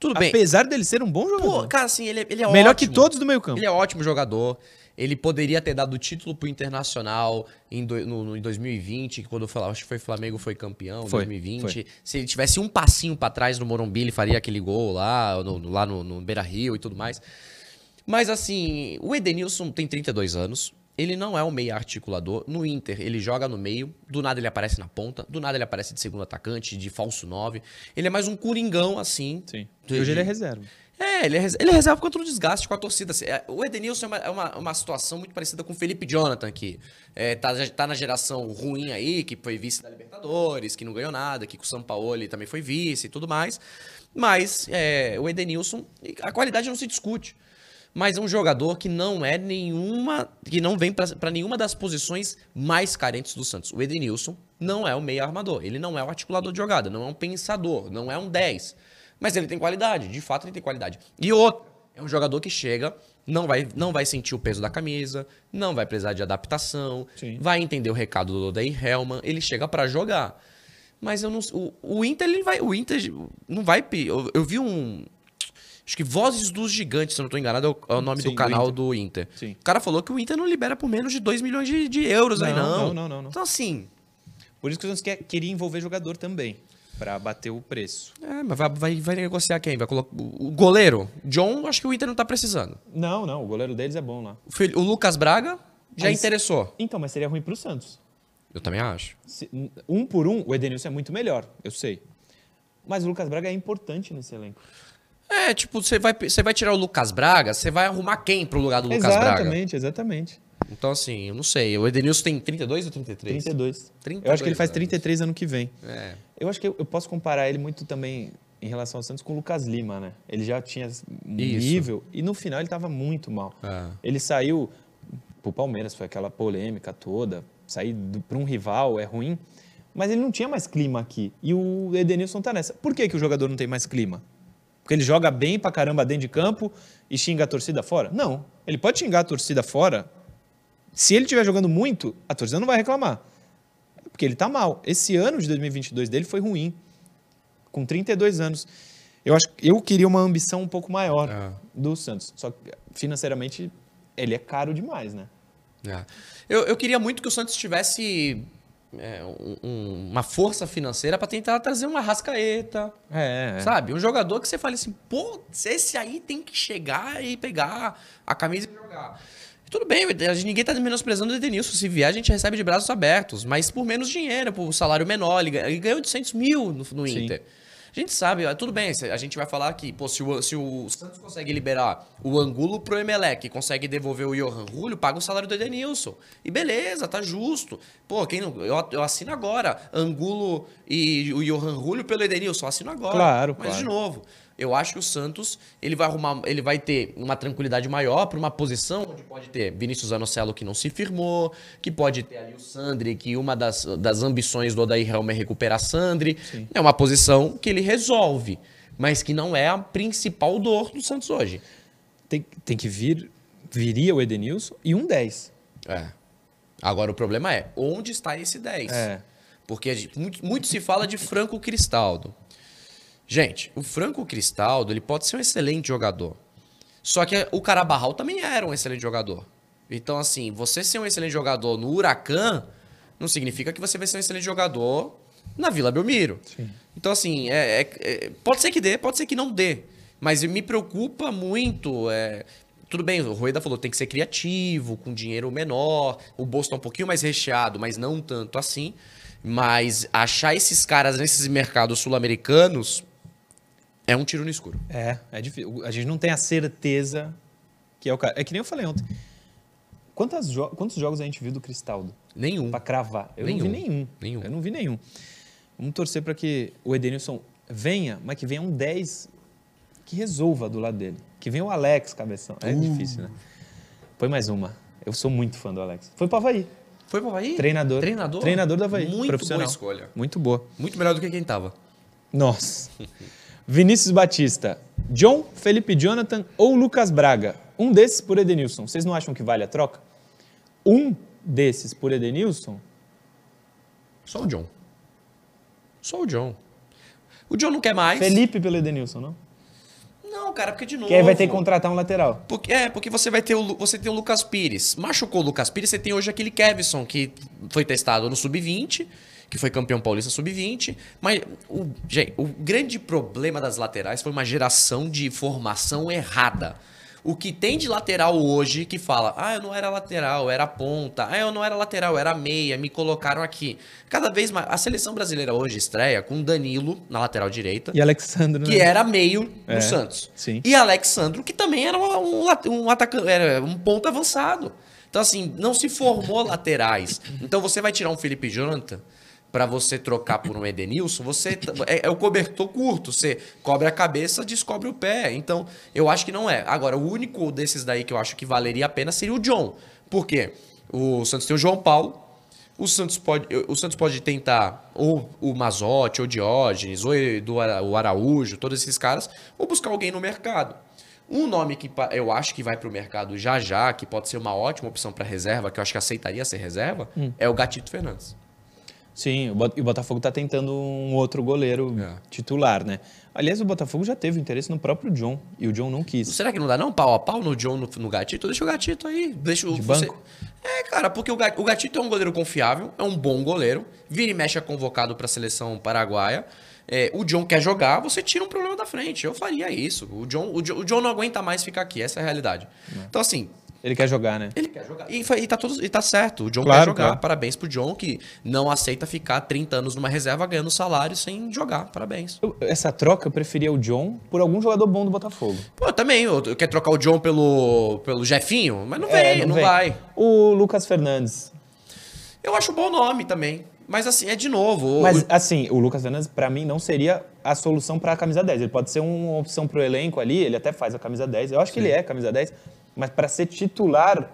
Tudo bem. Apesar dele ser um bom jogador. Pô, cara, assim, ele, é- ele é Melhor ótimo. que todos do meio campo. Ele é ótimo jogador. Ele poderia ter dado o título pro Internacional em, do- no- no- em 2020, que quando eu falava, acho que foi Flamengo foi campeão, em Foi, 2020. foi. Se ele tivesse um passinho pra trás no Morumbi, ele faria aquele gol lá, no- lá no, no Beira Rio e tudo mais. Mas assim, o Edenilson tem 32 anos. Ele não é um meia articulador. No Inter, ele joga no meio. Do nada ele aparece na ponta. Do nada ele aparece de segundo atacante, de falso 9. Ele é mais um coringão, assim. Sim. De- Hoje ele é reserva. é, ele é, res- ele é reserva contra o desgaste com a torcida. é, O Edenilson é uma, é uma, uma situação muito parecida com o Felipe Jonathan, que é, tá, tá na geração ruim aí, que foi vice da Libertadores, que não ganhou nada, que com o São Paulo também foi vice e tudo mais. Mas é, o Edenilson, a qualidade não se discute. Mas é um jogador que não é nenhuma. que não vem para nenhuma das posições mais carentes do Santos. O Edenilson não é o meio armador. Ele não é o articulador de jogada, não é um pensador, não é um 10. Mas ele tem qualidade, de fato ele tem qualidade. E outro, é um jogador que chega, não vai, não vai sentir o peso da camisa, não vai precisar de adaptação, Sim. vai entender o recado do Odair Helman, ele chega para jogar. Mas eu não o, o Inter ele vai, o Inter não vai, eu, eu vi um acho que Vozes dos Gigantes, se eu não tô enganado, é o, é o nome Sim, do do canal Inter. do Inter. Sim. O cara falou que o Inter não libera por menos de 2 milhões de, de euros aí Não, não. não, não, não, não. Então assim, Por isso que o Santos quer, queria envolver jogador também, para bater o preço. é, mas vai, vai, vai negociar quem? Vai colocar o goleiro? John, acho que o Inter não tá precisando. Não, não, o goleiro deles é bom lá. O, filho- o Lucas Braga já Aí- interessou. Então, mas seria ruim para o Santos. Eu também acho. Se- um por um, o Edenilson é muito melhor, eu sei. Mas o Lucas Braga é importante nesse elenco. É, tipo, você vai, você vai tirar o Lucas Braga, você vai arrumar quem pro lugar do Lucas Braga? exatamente, exatamente. Então, assim, eu não sei. O Edenilson tem 32 ou 33? 32. 32 eu acho que ele faz anos. 33 ano que vem. É. Eu acho que eu, eu posso comparar ele muito também em relação ao Santos com o Lucas Lima, né? Ele já tinha um nível e no final ele estava muito mal. É. Ele saiu pro Palmeiras, foi aquela polêmica toda. Sair para um rival é ruim, mas ele não tinha mais clima aqui. E o Edenilson tá nessa. Por que, que o jogador não tem mais clima? Porque ele joga bem pra caramba dentro de campo e xinga a torcida fora? Não. Ele pode xingar a torcida fora. Se ele estiver jogando muito, a torcida não vai reclamar. Porque ele tá mal. Esse ano de 2022 dele foi ruim. Com 32 anos. Eu acho eu queria uma ambição um pouco maior É. do Santos. Só que financeiramente ele é caro demais, né? É. Eu, eu queria muito que o Santos tivesse é, um- um- uma força financeira pra tentar trazer uma rascaeta, É, sabe? Um jogador que você fale assim, pô, esse aí tem que chegar e pegar a camisa e jogar. Tudo bem, a gente- ninguém tá menosprezando o Edenilson. Se vier, a gente recebe de braços abertos, mas por menos dinheiro, por salário menor. Ele ele ganhou 800 mil no, no Sim. A gente sabe, tudo bem, a gente vai falar que, pô, se o, se o Santos consegue liberar o Angulo pro Emelec, consegue devolver o Johan Julio, paga o salário do Edenilson. E beleza, tá justo. Pô, quem não, eu, eu assino agora. Angulo e o Johan Julio pelo Edenilson, eu assino agora. Claro, Mas, claro. de novo, eu acho que o Santos, ele vai arrumar, ele vai ter uma tranquilidade maior para uma posição onde pode ter Vinícius Anocelo que não se firmou, que pode ter ali o Sandri, que uma das, das ambições do Odair Helmer é recuperar Sandri. É uma posição que ele resolve, mas que não é a principal dor do Santos hoje. Tem, tem que vir viria o Edenilson e um 10. É. Agora o problema é, onde está esse 10? É. Porque gente- muito, muito se fala de Franco Cristaldo. Gente, o Franco Cristaldo, ele pode ser um excelente jogador. Só que o Carabarral também era um excelente jogador. Então, assim, você ser um excelente jogador no Huracan não significa que você vai ser um excelente jogador na Vila Belmiro. Então, assim, é- é- é- pode ser que dê, pode ser que não dê. Mas me preocupa muito. é, tudo bem, o Rueda falou tem que ser criativo, com dinheiro menor. O bolso tá um pouquinho mais recheado, mas não tanto assim. Mas achar esses caras nesses mercados sul-americanos é um tiro no escuro. É, é difícil. A gente não tem a certeza que é o cara. É que nem eu falei ontem. Quantas jo- Quantos jogos a gente viu do Cristaldo? Nenhum. Pra cravar. Eu Nenhum. não vi nenhum. Nenhum. Eu não vi nenhum. Vamos torcer para que o Edenilson venha, mas que venha um 10 que resolva do lado dele. Que venha o Alex, cabeção. É difícil, né? Põe mais uma. Eu sou muito fã do Alex. Foi pro Havaí. Foi pro Havaí? Treinador. Treinador? Treinador do Havaí. Muito profissional. boa escolha. Muito boa. Muito melhor do que quem tava. Nossa. Vinícius Batista, John, Felipe Jonathan ou Lucas Braga? Um desses por Edenilson. Vocês não acham que vale a troca? Um desses por Edenilson? Só o John. Só o John. O John não quer mais. Felipe pelo Edenilson, não? Não, cara, porque de novo. Que aí vai ter que contratar um lateral. Porque, é, porque você vai ter o, você tem o Lucas Pires. Machucou o Lucas Pires, você tem hoje aquele Kevson, que foi testado no Sub-20, que foi campeão paulista Sub-20. Mas, o, gente, o grande problema das laterais foi uma geração de formação errada. O que tem de lateral hoje que fala, ah, eu não era lateral, era ponta, ah, eu não era lateral, era meia, me colocaram aqui. Cada vez mais. A seleção brasileira hoje estreia com Danilo na lateral direita E Alexandre, né? que era meio É, no Santos. sim. E Alexandro, que também era um, um atacante, era um ponto avançado. Então, assim, não se formou laterais. Então, você vai tirar um Felipe Jonathan pra você trocar por um Edenilson, você é, é o cobertor curto. Você cobre a cabeça, descobre o pé. Então, eu acho que não é. Agora, o único desses daí que eu acho que valeria a pena seria o John. Por quê? O Santos tem o João Paulo, o Santos pode, o Santos pode tentar ou o Mazotti, ou o Diógenes, ou do o Araújo, todos esses caras, ou buscar alguém no mercado. Um nome que eu acho que vai para o mercado já já, que pode ser uma ótima opção para reserva, que eu acho que aceitaria ser reserva, é o Gatito Fernandes. Sim, e o Botafogo tá tentando um outro goleiro É. titular, né? Aliás, o Botafogo já teve interesse no próprio John e o John não quis. Será que não dá não pau a pau no John, no, no Gatito? Deixa o Gatito aí. Deixa o, De você- banco? É, cara, porque o, o Gatito é um goleiro confiável, é um bom goleiro. Vira e mexe é convocado para a seleção paraguaia. É, o John quer jogar, você tira um problema da frente. Eu faria isso. O John, o, John, o John não aguenta mais ficar aqui, essa é a realidade. Então, assim, Ele quer jogar, né? ele quer jogar. E, e tá, tudo, e tá certo. O John Claro, quer jogar. claro. Parabéns pro John, que não aceita ficar 30 anos numa reserva ganhando salário sem jogar. Parabéns. Eu- essa troca eu preferia o John por algum jogador bom do Botafogo. Pô, também. Eu, eu quer trocar o John pelo, pelo Jefinho? Mas não vem, É, não, vem. vai. O Lucas Fernandes. Eu acho um bom nome também. Mas assim, é de novo. o- Mas, assim, o Lucas Fernandes, pra mim, não seria a solução pra camisa 10. Ele pode ser uma opção pro elenco ali, ele até faz a camisa 10. Eu acho que ele é camisa 10, mas pra ser titular,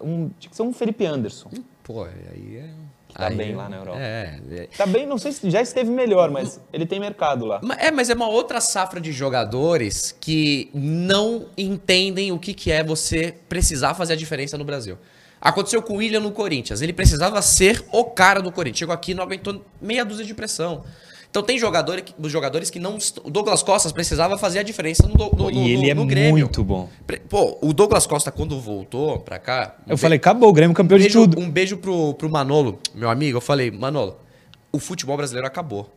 um, tinha que ser um Felipe Anderson. Pô, aí é. tá aí bem é- lá na Europa. É, é. Tá bem, não sei se já esteve melhor, mas ele tem mercado lá. É, mas é uma outra safra de jogadores que não entendem o que, que é você precisar fazer a diferença no Brasil. Aconteceu com o William no Corinthians. Ele precisava ser o cara do Corinthians. Chegou aqui e não aguentou meia dúzia de pressão. Então tem jogador, que- jogadores que não. O Douglas Costa precisava fazer a diferença no, no, no, e ele é no Grêmio. muito bom. Pô, o Douglas Costa, quando voltou pra cá. Eu falei, acabou, o Grêmio campeão um de beijo, tudo. Um beijo pro, pro Manolo, meu amigo. Eu falei, Manolo, o futebol brasileiro acabou.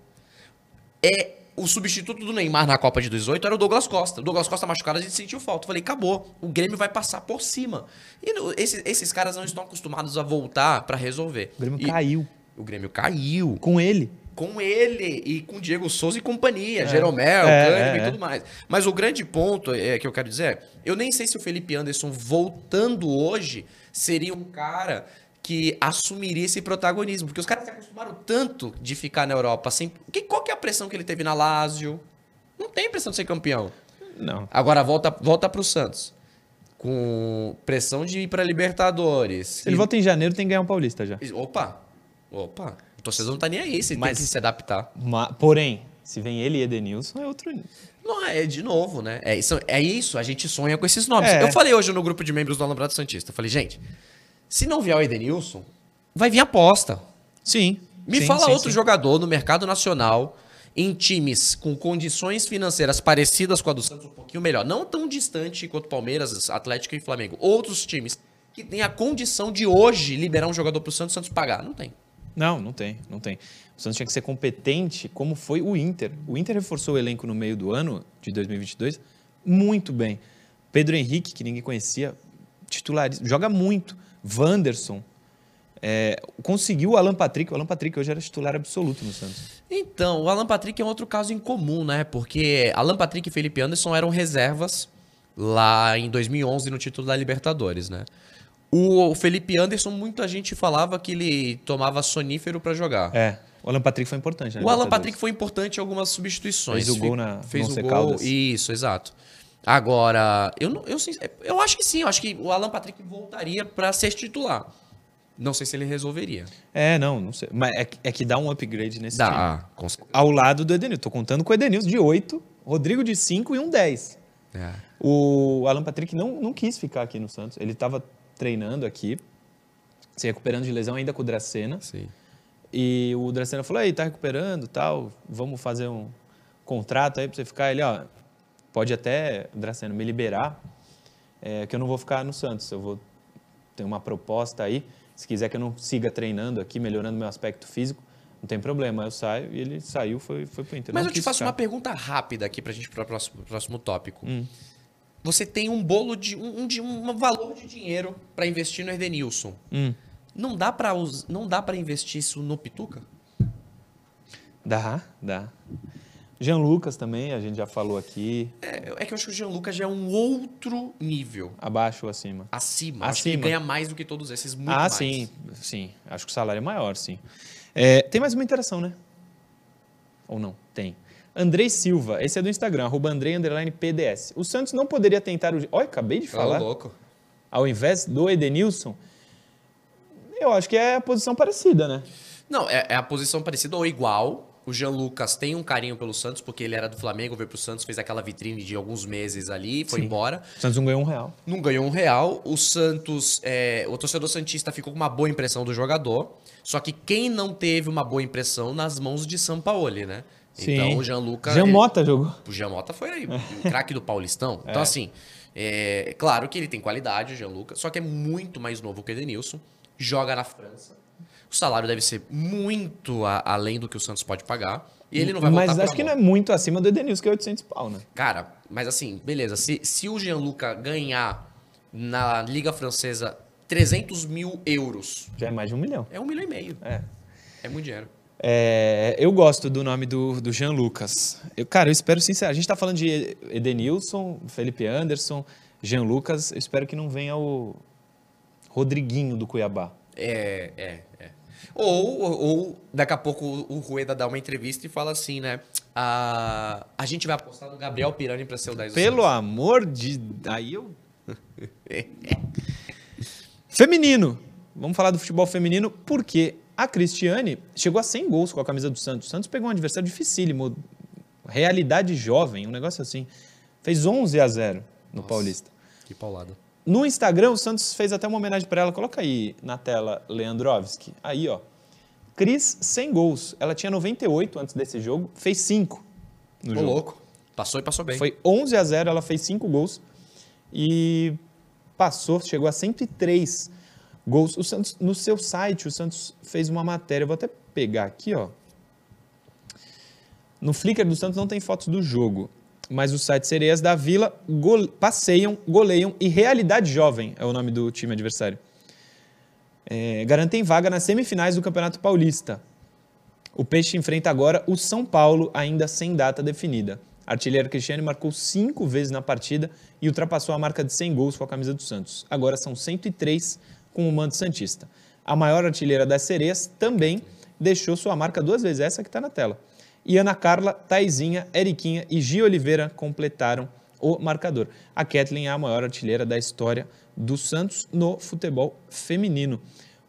É o substituto do Neymar na Copa de 18 era o Douglas Costa. O Douglas Costa machucado, a gente sentiu falta. Eu falei, acabou. O Grêmio vai passar por cima. E no- esses, esses caras não estão acostumados a voltar pra resolver. O Grêmio E caiu O Grêmio caiu. com ele. Com ele e com Diego Souza e companhia, Jeromel, É, é, e é. tudo mais. Mas o grande ponto é, que eu quero dizer é, eu nem sei se o Felipe Anderson voltando hoje seria um cara que assumiria esse protagonismo, porque os caras se acostumaram tanto de ficar na Europa sem que qual que é a pressão que ele teve na Lazio? Não tem pressão de ser campeão. Não. Agora volta volta pro Santos. Com pressão de ir pra Libertadores. Se ele volta em janeiro, tem que ganhar um paulista já. Opa. Opa. Torcedor não tá nem aí, você Mas- tem que se adaptar. Porém, Se vem ele e Edenilson, é outro. Não, é de novo, né? É isso, é isso, a gente sonha com esses nomes. É. Eu falei hoje no grupo de membros do Alambrado Santista, eu falei, gente, se não vier o Edenilson, vai vir aposta. Sim. Me sim, fala sim, outro sim. jogador no mercado nacional, em times com condições financeiras parecidas com a do Santos, um pouquinho melhor. Não tão distante quanto Palmeiras, Atlético e Flamengo. Outros times que têm a condição de hoje liberar um jogador pro Santos, o Santos pagar. Não tem. Não, não tem, não tem. O Santos tinha que ser competente, como foi o Inter. O Inter reforçou o elenco no meio do ano de 2022 muito bem. Pedro Henrique, que ninguém conhecia, titular, joga muito. Wanderson. É, conseguiu o Alan Patrick. O Alan Patrick hoje era titular absoluto no Santos. Então, o Alan Patrick é um outro caso em comum, né? Porque Alan Patrick e Felipe Anderson eram reservas lá em 2011 no título da Libertadores, né? O Felipe Anderson, muita gente falava que ele tomava sonífero pra jogar. É, o Alan Patrick foi importante. né, O Alan. Patrick foi importante em algumas substituições. Fez o gol na fez o gol. Caldas. Isso, exato. Agora, eu, não- eu, eu acho que sim, eu acho que o Alan Patrick voltaria pra ser titular. Não sei se ele resolveria. É, não, não sei. Mas é, que- é que dá um upgrade nesse time. Dá, com certeza. Ao lado do Edenilson. Tô contando com o Edenilson de 8, Rodrigo de 5 e um 10. É. O Alan Patrick não, não quis ficar aqui no Santos. Ele estava treinando aqui, se recuperando de lesão ainda com o Dracena. Sim. E o Dracena falou: aí, tá recuperando tal, vamos fazer um contrato aí pra você ficar. Ele, ó, pode até, Dracena, me liberar, é, que eu não vou ficar no Santos. Eu vou ter uma proposta aí. Se quiser que eu não siga treinando aqui, melhorando meu aspecto físico, não tem problema. Eu saio e ele saiu, foi, foi pro Inter. Mas Não eu te faço ficar. uma pergunta rápida aqui pra gente pro próximo, próximo tópico. Hum. Você tem um bolo de um, de um valor de dinheiro pra investir no Edenilson. Hum. Não dá para não dá para investir isso no Pituca? Dá, dá. Jean Lucas também, a gente já falou aqui, É, é que eu acho que o Jean Lucas já é um outro nível. abaixo ou acima. Acima. Acho que ele Acima. ganha mais do que todos esses, muito ah, mais. sim, sim. Acho que o salário é maior, sim. É, tem mais uma interação, né? Ou não? Tem. Andrei Silva, esse é do Instagram, arroba Andrei PDS. O Santos não poderia tentar o. Olha, acabei de Ô, falar. louco. Ao invés do Edenilson, eu acho que é a posição parecida, né? Não, é, é a posição parecida ou igual. O Jean Lucas tem um carinho pelo Santos, porque ele era do Flamengo, veio pro Santos, fez aquela vitrine de alguns meses ali, foi Sim. embora. O Santos não ganhou um real. Não ganhou um real. O Santos, é, o torcedor Santista ficou com uma boa impressão do jogador. Só que quem não teve uma boa impressão nas mãos de São Paulo, né? Então o Jean Lucas. Jean ele- Mota jogou. O Jean Mota foi o craque do Paulistão. Então, assim, é claro que ele tem qualidade, o Jean Lucas, só que é muito mais novo que o Edenilson. Joga na França. O salário deve ser muito a- além do que o Santos pode pagar. E ele não vai Mas acho que não é muito acima do Edenilson, que é 800 pau, né? Cara, mas assim, beleza. Se, se o Gianluca ganhar na Liga Francesa 300 mil euros, Já é mais de um milhão. é um milhão e meio. É. É muito dinheiro. É, eu gosto do nome do, do Jean Lucas. Eu, cara, eu espero sinceramente. A gente está falando de Edenilson, Felipe Anderson, Jean Lucas. Eu espero que não venha o Rodriguinho do Cuiabá. É, é, é. Ou, ou, ou daqui a pouco o Rueda dá uma entrevista e fala assim, né? A, a gente vai apostar no Gabriel Pirani pra ser o 10 do Pelo amor de. Aí eu. feminino. Vamos falar do futebol feminino, porque a Cristiane chegou a 100 gols com a camisa do Santos. O Santos pegou um adversário dificílimo. Realidade jovem, um negócio assim. Fez 11 a 0 no Nossa. Paulista. Que paulada. No Instagram, o Santos fez até uma homenagem para ela. Coloca aí na tela, Leandrovski. Aí, ó. Cris, 100 gols. Ela tinha 98 antes desse jogo, fez 5 no jogo. louco. Passou e passou bem. Foi 11 a 0, ela fez 5 gols e passou, chegou a 103 gols. O Santos, no seu site, o Santos fez uma matéria, vou até pegar aqui, ó. No Flickr do Santos não tem fotos do jogo, mas o site Sereias da Vila gole- passeiam, goleiam e Realidade Jovem é o nome do time adversário. É, garantem vaga nas semifinais do Campeonato Paulista. O Peixe enfrenta agora o São Paulo, ainda sem data definida. A artilheira Cristiane marcou cinco vezes na partida e ultrapassou a marca de 100 gols com a camisa do Santos. Agora são 103 com o manto Santista. A maior artilheira das sereias também deixou sua marca duas vezes, essa que está na tela. E Ana Carla, Taizinha, Eriquinha e Gia Oliveira completaram o marcador. A Kathleen é a maior artilheira da história do Santos no futebol feminino.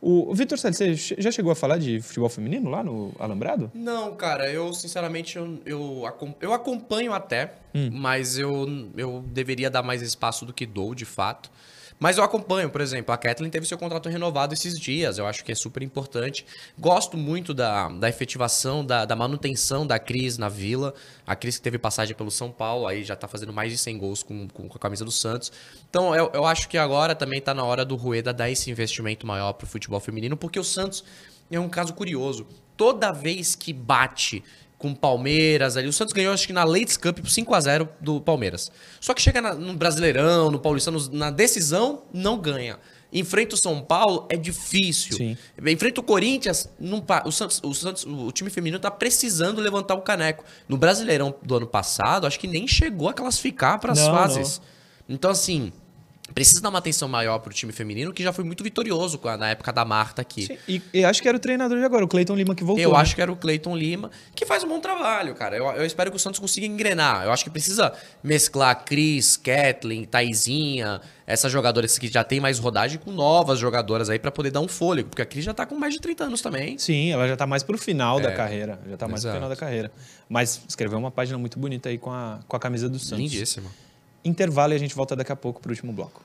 O, Vitor Salles, você já chegou a falar de futebol feminino lá no Alambrado? Não, cara, eu sinceramente eu, eu, eu acompanho até, mas eu, eu deveria dar mais espaço do que dou, de fato. Mas eu acompanho, por exemplo, a Kathleen teve seu contrato renovado esses dias, eu acho que é super importante. Gosto muito da, da efetivação, da, da manutenção da Cris na Vila. A Cris que teve passagem pelo São Paulo, aí já tá fazendo mais de 100 gols com, com, a camisa do Santos. Então eu, eu acho que agora também tá na hora do Rueda dar esse investimento maior pro futebol feminino, porque o Santos é um caso curioso. Toda vez que bate com o Palmeiras ali, o Santos ganhou acho que na Ladies Cup por 5 a 0 do Palmeiras. Só que chega na- no Brasileirão, no Paulistano, na decisão não ganha. Enfrenta o São Paulo é difícil. Sim. Enfrenta o Corinthians, não o Santos, o Santos, o time feminino tá precisando levantar o caneco. No Brasileirão do ano passado, acho que nem chegou a classificar para as Não, fases. Então assim, precisa dar uma atenção maior pro time feminino, que já foi muito vitorioso a- na época da Marta aqui. Sim, e, e acho que era o treinador de agora, o Cleiton Lima, que voltou. Eu né? acho que era o Cleiton Lima, que faz um bom trabalho, cara. Eu, eu espero que o Santos consiga engrenar. Eu acho que precisa mesclar Cris, Kathleen, Taizinha, essas jogadoras que já tem mais rodagem com novas jogadoras aí pra poder dar um fôlego, porque a Cris já tá com mais de 30 anos também. Sim, ela já tá mais pro final da É, carreira. Já tá mais pro exato. final da carreira. Mas escreveu uma página muito bonita aí com a, com a camisa do Santos. Lindíssima. Intervalo e a gente volta daqui a pouco pro último bloco.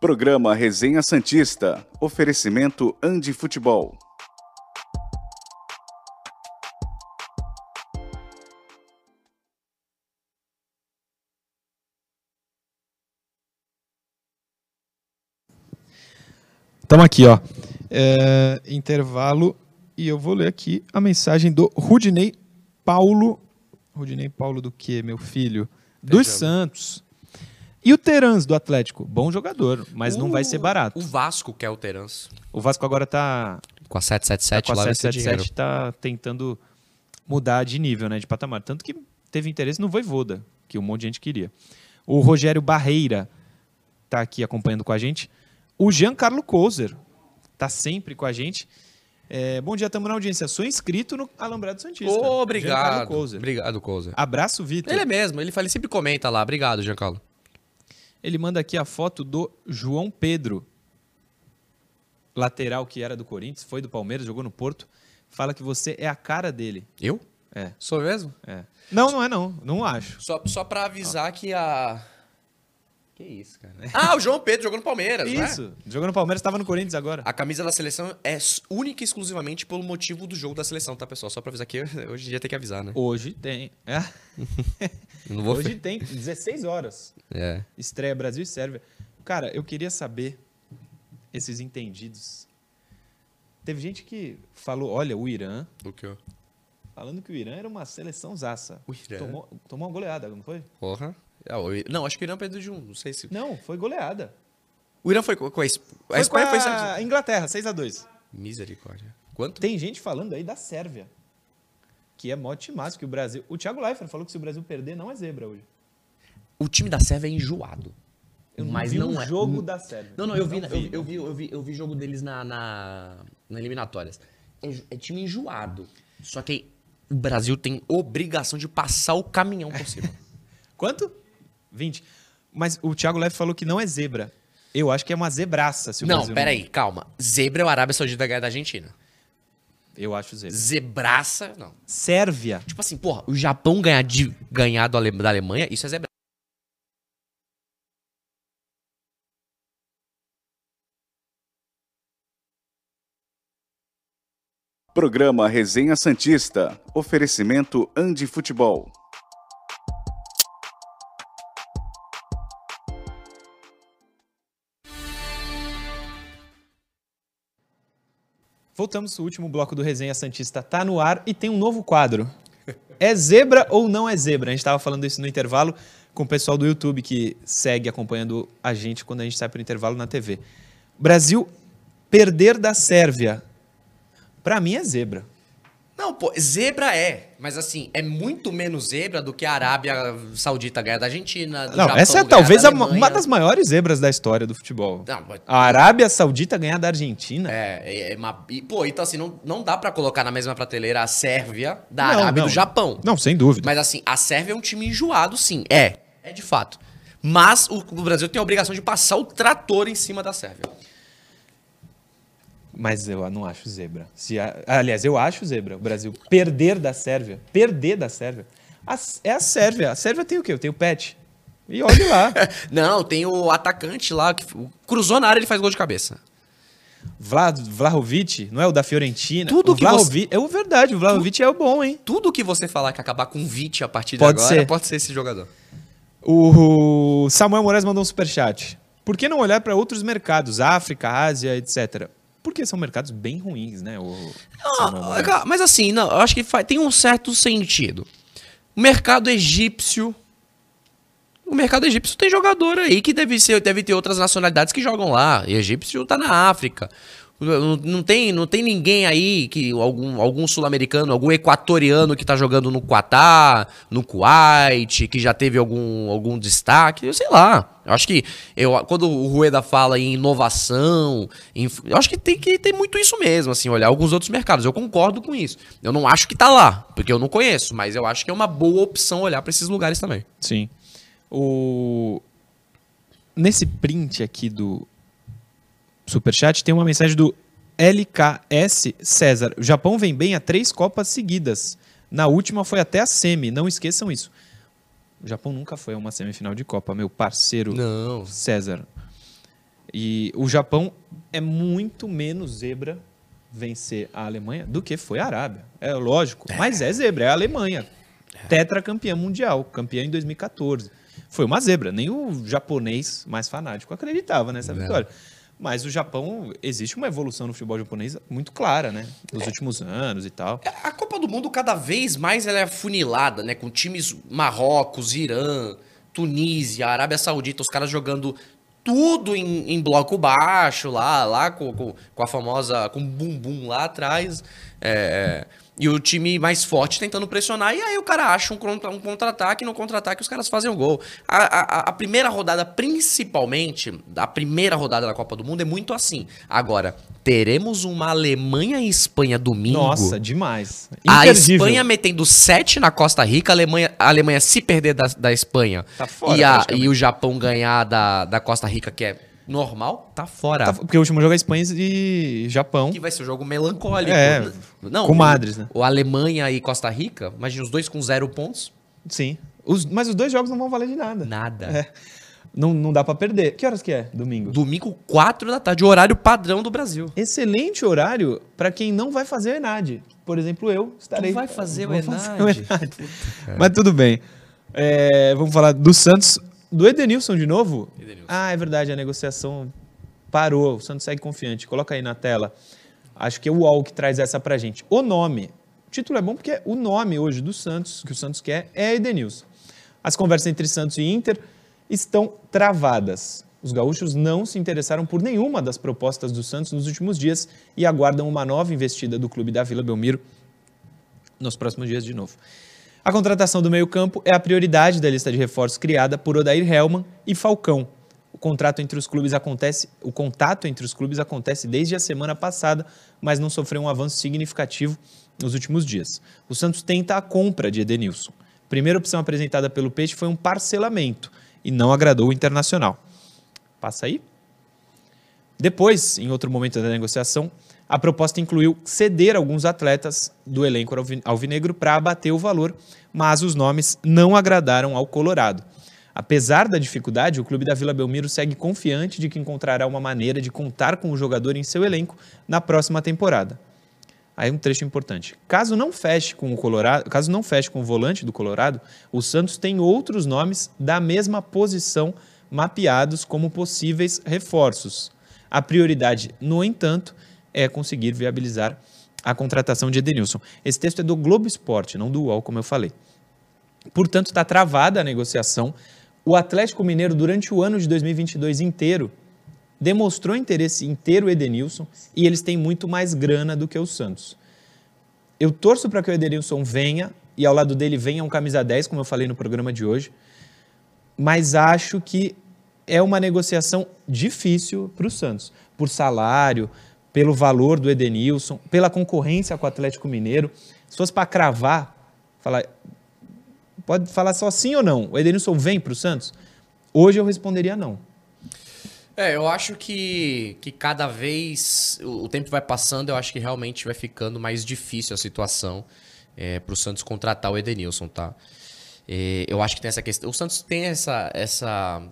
Programa Resenha Santista. Oferecimento Andi Futebol. Estamos aqui, ó. É, intervalo. E eu vou ler aqui a mensagem do Rudinei Paulo. Rudinei Paulo do quê, meu filho? Dos. Santos. E o Terans do Atlético? Bom jogador, mas não vai ser barato. O Vasco quer o Terans. O Vasco agora tá, Com a tá 777 com a lá vai ser 777, tá tentando mudar de nível, né, de patamar. Tanto que teve interesse no Voivoda, que um monte de gente queria. O Rogério Barreira tá aqui acompanhando com a gente. O Giancarlo Kozer tá sempre com a gente. É, bom dia, estamos na audiência. Sou inscrito no Alambrado Santista. Giancarlo Obrigado. Kozer. Obrigado, Cousa. Abraço, Vitor. Ele é mesmo, ele, fala, ele sempre comenta lá. Obrigado, Giancarlo. Ele manda aqui a foto do João Pedro, lateral que era do Corinthians, foi do Palmeiras, jogou no Porto. Fala que você é a cara dele. Eu? É, Sou mesmo? é. Não, não é não. Não acho. Só, só pra avisar que a. Que isso, cara? Ah, o João Pedro jogou no Palmeiras, né? Isso. Jogou no Palmeiras, estava no Corinthians agora. A camisa da seleção é única e exclusivamente pelo motivo do jogo da seleção, tá, pessoal? Só pra avisar que hoje em dia tem que avisar, né? Hoje tem. É. Hoje tem 16 horas. É. Estreia Brasil e Sérvia. Cara, eu queria saber esses entendidos. Teve gente que falou, olha, o Irã, O que? falando que o Irã era uma seleção zaça. O Irã? Tomou, tomou uma goleada, não foi? Porra. Ah, Não, acho que o Irã perdeu de um. Não sei se. Não, foi goleada. O Irã foi com a, Es- a Foi Espanha com foi. a Inglaterra, 6 a 2 Misericórdia. Quanto? Tem gente falando aí da Sérvia. Que é mó timaço, que o Brasil... O Thiago Leifert falou que se o Brasil perder, não é zebra hoje. O time da Sérvia é enjoado. Eu não mas vi não um é. jogo da Sérvia. Não, não, eu vi, Não eu, eu vi, eu vi, eu vi jogo deles na, na, na eliminatórias. É, é time enjoado. Só que o Brasil tem obrigação de passar o caminhão por cima. Quanto? 20. Mas o Thiago Leifert falou que não é zebra. Eu acho que é uma zebraça. Se o não, Brasil peraí, calma. Zebra é o Arábia Saudita ganhar da Argentina. Eu acho zebra. Zebraça, não. Sérvia. Tipo assim, porra, o Japão ganhar, de, ganhar do Ale- da Alemanha, isso é zebra. Programa Resenha Santista. Oferecimento Andi Futebol. Voltamos o último bloco do Resenha Santista tá no ar e tem um novo quadro. É zebra ou não é zebra? A gente estava falando isso no intervalo com o pessoal do YouTube que segue acompanhando a gente quando a gente sai para o intervalo na TV. Brasil perder da Sérvia. Para mim é zebra. Não, pô, zebra é. Mas assim, é muito menos zebra do que a Arábia Saudita ganhar da Argentina. do Não, Japão essa é talvez da a- uma das maiores zebras da história do futebol. Não, mas- A Arábia Saudita ganhar da Argentina. É, é, é uma- e, pô, então assim, não, não dá pra colocar na mesma prateleira a Sérvia da Não, Arábia e não. do Japão. Não, sem dúvida. Mas assim, a Sérvia é um time enjoado, sim. É, é de fato. Mas o, o Brasil tem a obrigação de passar o trator em cima da Sérvia. Mas eu não acho zebra. Se a- aliás, eu acho zebra. O Brasil perder da Sérvia. Perder da Sérvia. A- é a Sérvia. A Sérvia tem o quê? Tem o Pet. E olhe lá. Não, tem o atacante lá que cruzou na área ele faz gol de cabeça. Vlad, Vlahovic, não é o da Fiorentina? Tudo o que Vlahovic, É o verdade, o Vlahovic é o bom, hein? Tudo que você falar que acabar com o Vite a partir de Pode agora ser. pode ser esse jogador. O Samuel Moraes mandou um superchat. Por que não olhar para outros mercados, África, Ásia, etc? Porque são mercados bem ruins, né? O Ah, mas assim, não, eu acho que fa- tem um certo sentido. O mercado egípcio. O mercado egípcio tem jogador aí que deve, ser, deve ter outras nacionalidades que jogam lá. E egípcio tá na África. Não, não tem, não tem ninguém aí que algum, algum sul-americano, algum equatoriano que tá jogando no Quatar, no Kuwait, que já teve algum, algum destaque, eu sei lá. Eu acho que eu, quando o Rueda fala em inovação, em- eu acho que tem que ter muito isso mesmo, assim, olhar alguns outros mercados. Eu concordo com isso. Eu não acho que tá lá, porque eu não conheço, mas eu acho que é uma boa opção olhar para esses lugares também. Sim. O... Nesse print aqui do Superchat tem uma mensagem do LKS César. O Japão vem bem a três Copas seguidas. Na última foi até a semi, não esqueçam isso. O Japão nunca foi a uma semifinal de Copa, meu parceiro Não. César. E o Japão é muito menos zebra vencer a Alemanha do que foi a Arábia. É lógico, mas é zebra, é a Alemanha. Tetracampeã mundial, campeã em 2014. Foi uma zebra, nem o japonês mais fanático acreditava nessa vitória. Mas o Japão, existe uma evolução no futebol japonês muito clara, né? Nos últimos anos e tal. A Copa do Mundo, cada vez mais ela é afunilada, né? Com times Marrocos, Irã, Tunísia, Arábia Saudita, os caras jogando tudo em, em bloco baixo lá, lá com, com, com a famosa, com bumbum lá atrás. É, e o time mais forte tentando pressionar, e aí o cara acha um, um contra-ataque, e no contra-ataque os caras fazem o gol. A, a- a primeira rodada, principalmente, a primeira rodada da Copa do Mundo é muito assim. Agora, teremos uma Alemanha e Espanha domingo. Nossa, demais. A. Espanha metendo 7 na Costa Rica, a Alemanha, a Alemanha se perder da, da Espanha Tá fora, e, a- e o Japão ganhar da, da Costa Rica, que é normal, tá fora. Tá- porque o último jogo é Espanha e Japão. Que vai ser um jogo melancólico. É, Não, com o- madres, né? O Alemanha e Costa Rica, imagina os dois com zero pontos. Sim. Os- mas os dois jogos não vão valer de nada. Nada. É. Não, não dá pra perder. Que horas que é? Domingo. Domingo, 4 da tarde, horário padrão do Brasil. Excelente horário pra quem não vai fazer o Enad. Por exemplo, eu estarei. vai fazer o Enad? Mas tudo bem. É, vamos falar do Santos. Do Edenilson de novo? Edenilson. Ah, é verdade, a negociação parou. O Santos segue confiante. Coloca aí na tela. Acho que é o UOL que traz essa pra gente. O nome. O título é bom porque o nome hoje do Santos, que o Santos quer, é Edenilson. As conversas entre Santos e Inter estão travadas. Os gaúchos não se interessaram por nenhuma das propostas do Santos nos últimos dias e aguardam uma nova investida do clube da Vila Belmiro nos próximos dias de novo. A contratação do meio-campo é a prioridade da lista de reforços criada por Odair Hellman e Falcão. O contrato entre os clubes acontece, o contato entre os clubes acontece desde a semana passada, mas não sofreu um avanço significativo nos últimos dias. O Santos tenta a compra de Edenilson. A primeira opção apresentada pelo Peixe foi um parcelamento e não agradou o Internacional. Passa aí. Depois, em outro momento da negociação, a proposta incluiu ceder alguns atletas do elenco alvi- alvinegro para abater o valor, mas os nomes não agradaram ao Colorado. Apesar da dificuldade, o clube da Vila Belmiro segue confiante de que encontrará uma maneira de contar com o jogador em seu elenco na próxima temporada. Aí um trecho importante. Caso não feche com o Colorado, caso não feche com o volante do Colorado, o Santos tem outros nomes da mesma posição mapeados como possíveis reforços. A prioridade, no entanto, é conseguir viabilizar a contratação de Edenilson. Esse texto é do Globo Esporte, não do UOL, como eu falei. Portanto, está travada a negociação. O Atlético Mineiro, durante o ano de 2022 inteiro, demonstrou interesse em ter o Edenilson e eles têm muito mais grana do que o Santos. Eu torço para que o Edenilson venha e ao lado dele venha um camisa 10, como eu falei no programa de hoje, mas acho que é uma negociação difícil para o Santos, por salário, pelo valor do Edenilson, pela concorrência com o Atlético Mineiro. Se fosse para cravar, falar, pode falar só sim ou não, o Edenilson vem para o Santos? Hoje eu responderia não. É, eu acho que, que cada vez o, tempo vai passando, eu acho que realmente vai ficando mais difícil a situação é, para o Santos contratar o Edenilson, tá? É, eu acho que tem essa questão. O Santos tem essa, essa,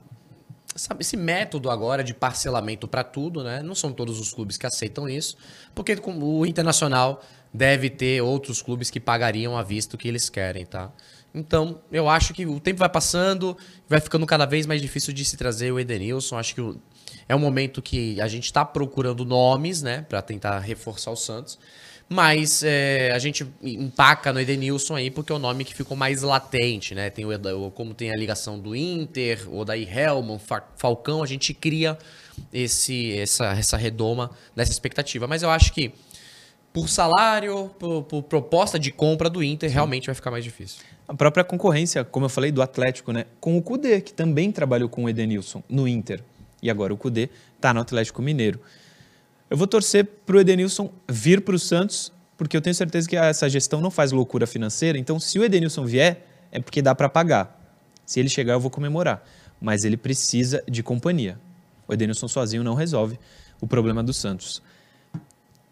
essa esse método agora de parcelamento para tudo, né? Não são todos os clubes que aceitam isso, porque o Internacional deve ter outros clubes que pagariam a vista o que eles querem, tá? Então, eu acho que o tempo vai passando, vai ficando cada vez mais difícil de se trazer o Edenilson. Acho que é um momento que a gente está procurando nomes, né, para tentar reforçar o Santos. Mas é, a gente empaca no Edenilson aí porque é o nome que ficou mais latente, né? Tem o, como tem a ligação do Inter, ou daí Helman, Falcão, a gente cria esse, essa, essa redoma dessa expectativa. Mas eu acho que por salário, por, por proposta de compra do Inter, Sim. realmente vai ficar mais difícil. A própria concorrência, como eu falei, do Atlético, né? Com o Cudê, que também trabalhou com o Edenilson no Inter. E agora o Cudê está no Atlético Mineiro. Eu vou torcer para o Edenilson vir para o Santos, porque eu tenho certeza que essa gestão não faz loucura financeira. Então, se o Edenilson vier, é porque dá para pagar. Se ele chegar, eu vou comemorar. Mas ele precisa de companhia. O Edenilson sozinho não resolve o problema do Santos.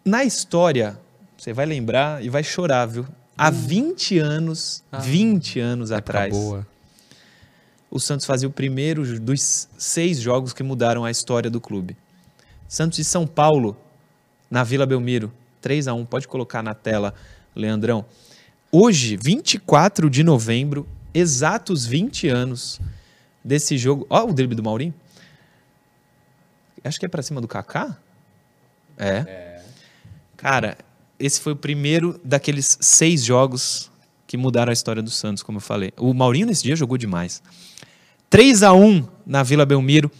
Na história, você vai lembrar e vai chorar, viu? Há 20 hum. anos, ah, 20 anos atrás, boa. o Santos fazia o primeiro dos seis jogos que mudaram a história do clube. Santos e São Paulo, na Vila Belmiro. 3 a 1 Pode colocar na tela, Leandrão. Hoje, 24 de novembro, exatos 20 anos desse jogo. Ó, o drible do Maurinho. Acho que é para cima do Kaká. É. é. Cara, esse foi o primeiro daqueles seis jogos que mudaram a história do Santos, como eu falei. O Maurinho nesse dia jogou demais. 3 a 1 na Vila Belmiro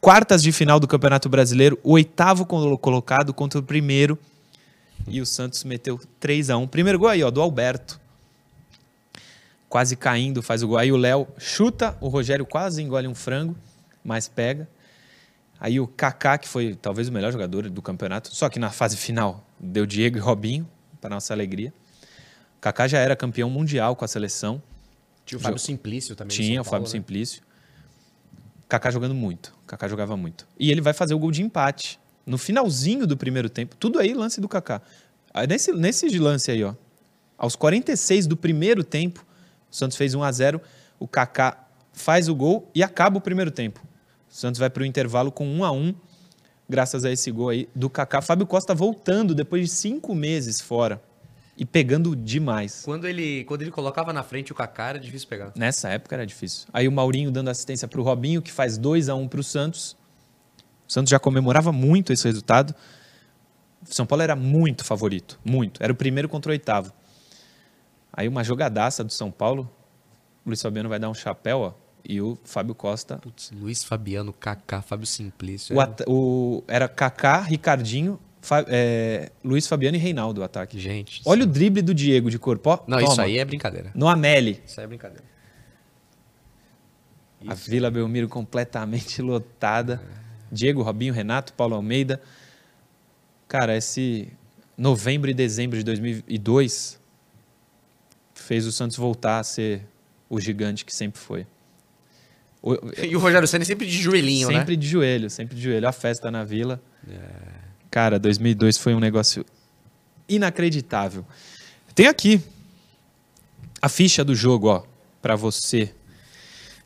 quartas de final do Campeonato Brasileiro, o oitavo colocado contra o primeiro. E o Santos meteu 3 a 1 Primeiro gol aí, ó, do Alberto. Quase caindo, faz o gol. Aí o Léo chuta, o Rogério quase engole um frango, mas pega. Aí o Kaká, que foi talvez o melhor jogador do campeonato, só que na fase final deu Diego e Robinho, para nossa alegria. O Kaká já era campeão mundial com a seleção. Tinha o Fábio Simplício também. Tinha o Fábio né? Simplício. Kaká jogando muito. Kaká jogava muito. E ele vai fazer o gol de empate. No finalzinho do primeiro tempo. Tudo aí lance do Kaká. Nesse, nesse lance aí, ó. Aos 46 do primeiro tempo, o Santos fez 1 a 0 O Kaká faz o gol e acaba o primeiro tempo. O Santos vai para o intervalo com 1 a 1 graças a esse gol aí do Kaká. Fábio Costa voltando depois de cinco meses fora e pegando demais. Quando ele, quando ele colocava na frente o Kaká, era difícil pegar. Nessa época era difícil. Aí o Maurinho dando assistência para o Robinho, que faz 2 a 1 um para o Santos. O Santos já comemorava muito esse resultado. O São Paulo era muito favorito, muito. Era o primeiro contra o oitavo. Aí uma jogadaça do São Paulo. O Luiz Fabiano vai dar um chapéu, ó. E o Fábio Costa. Putz, Luiz Fabiano, Kaká, Fábio Simplício. O, é. o, era Kaká, Ricardinho, Fa é, Luiz Fabiano e Reinaldo o ataque. Gente. Olha o drible do Diego de corpo. Ó, Não, toma. isso aí é brincadeira. No Ameli. Isso aí é brincadeira. Isso. A Vila Belmiro completamente lotada. É. Diego, Robinho, Renato, Paulo Almeida. Cara, esse novembro e dezembro de 2002 fez o Santos voltar a ser o gigante que sempre foi. O, e o Rogério Senna sempre de joelhinho, sempre né? Sempre de joelho, sempre de joelho. A festa na Vila. É. Cara, 2002 foi um negócio inacreditável. Tem aqui a ficha do jogo, ó, para você.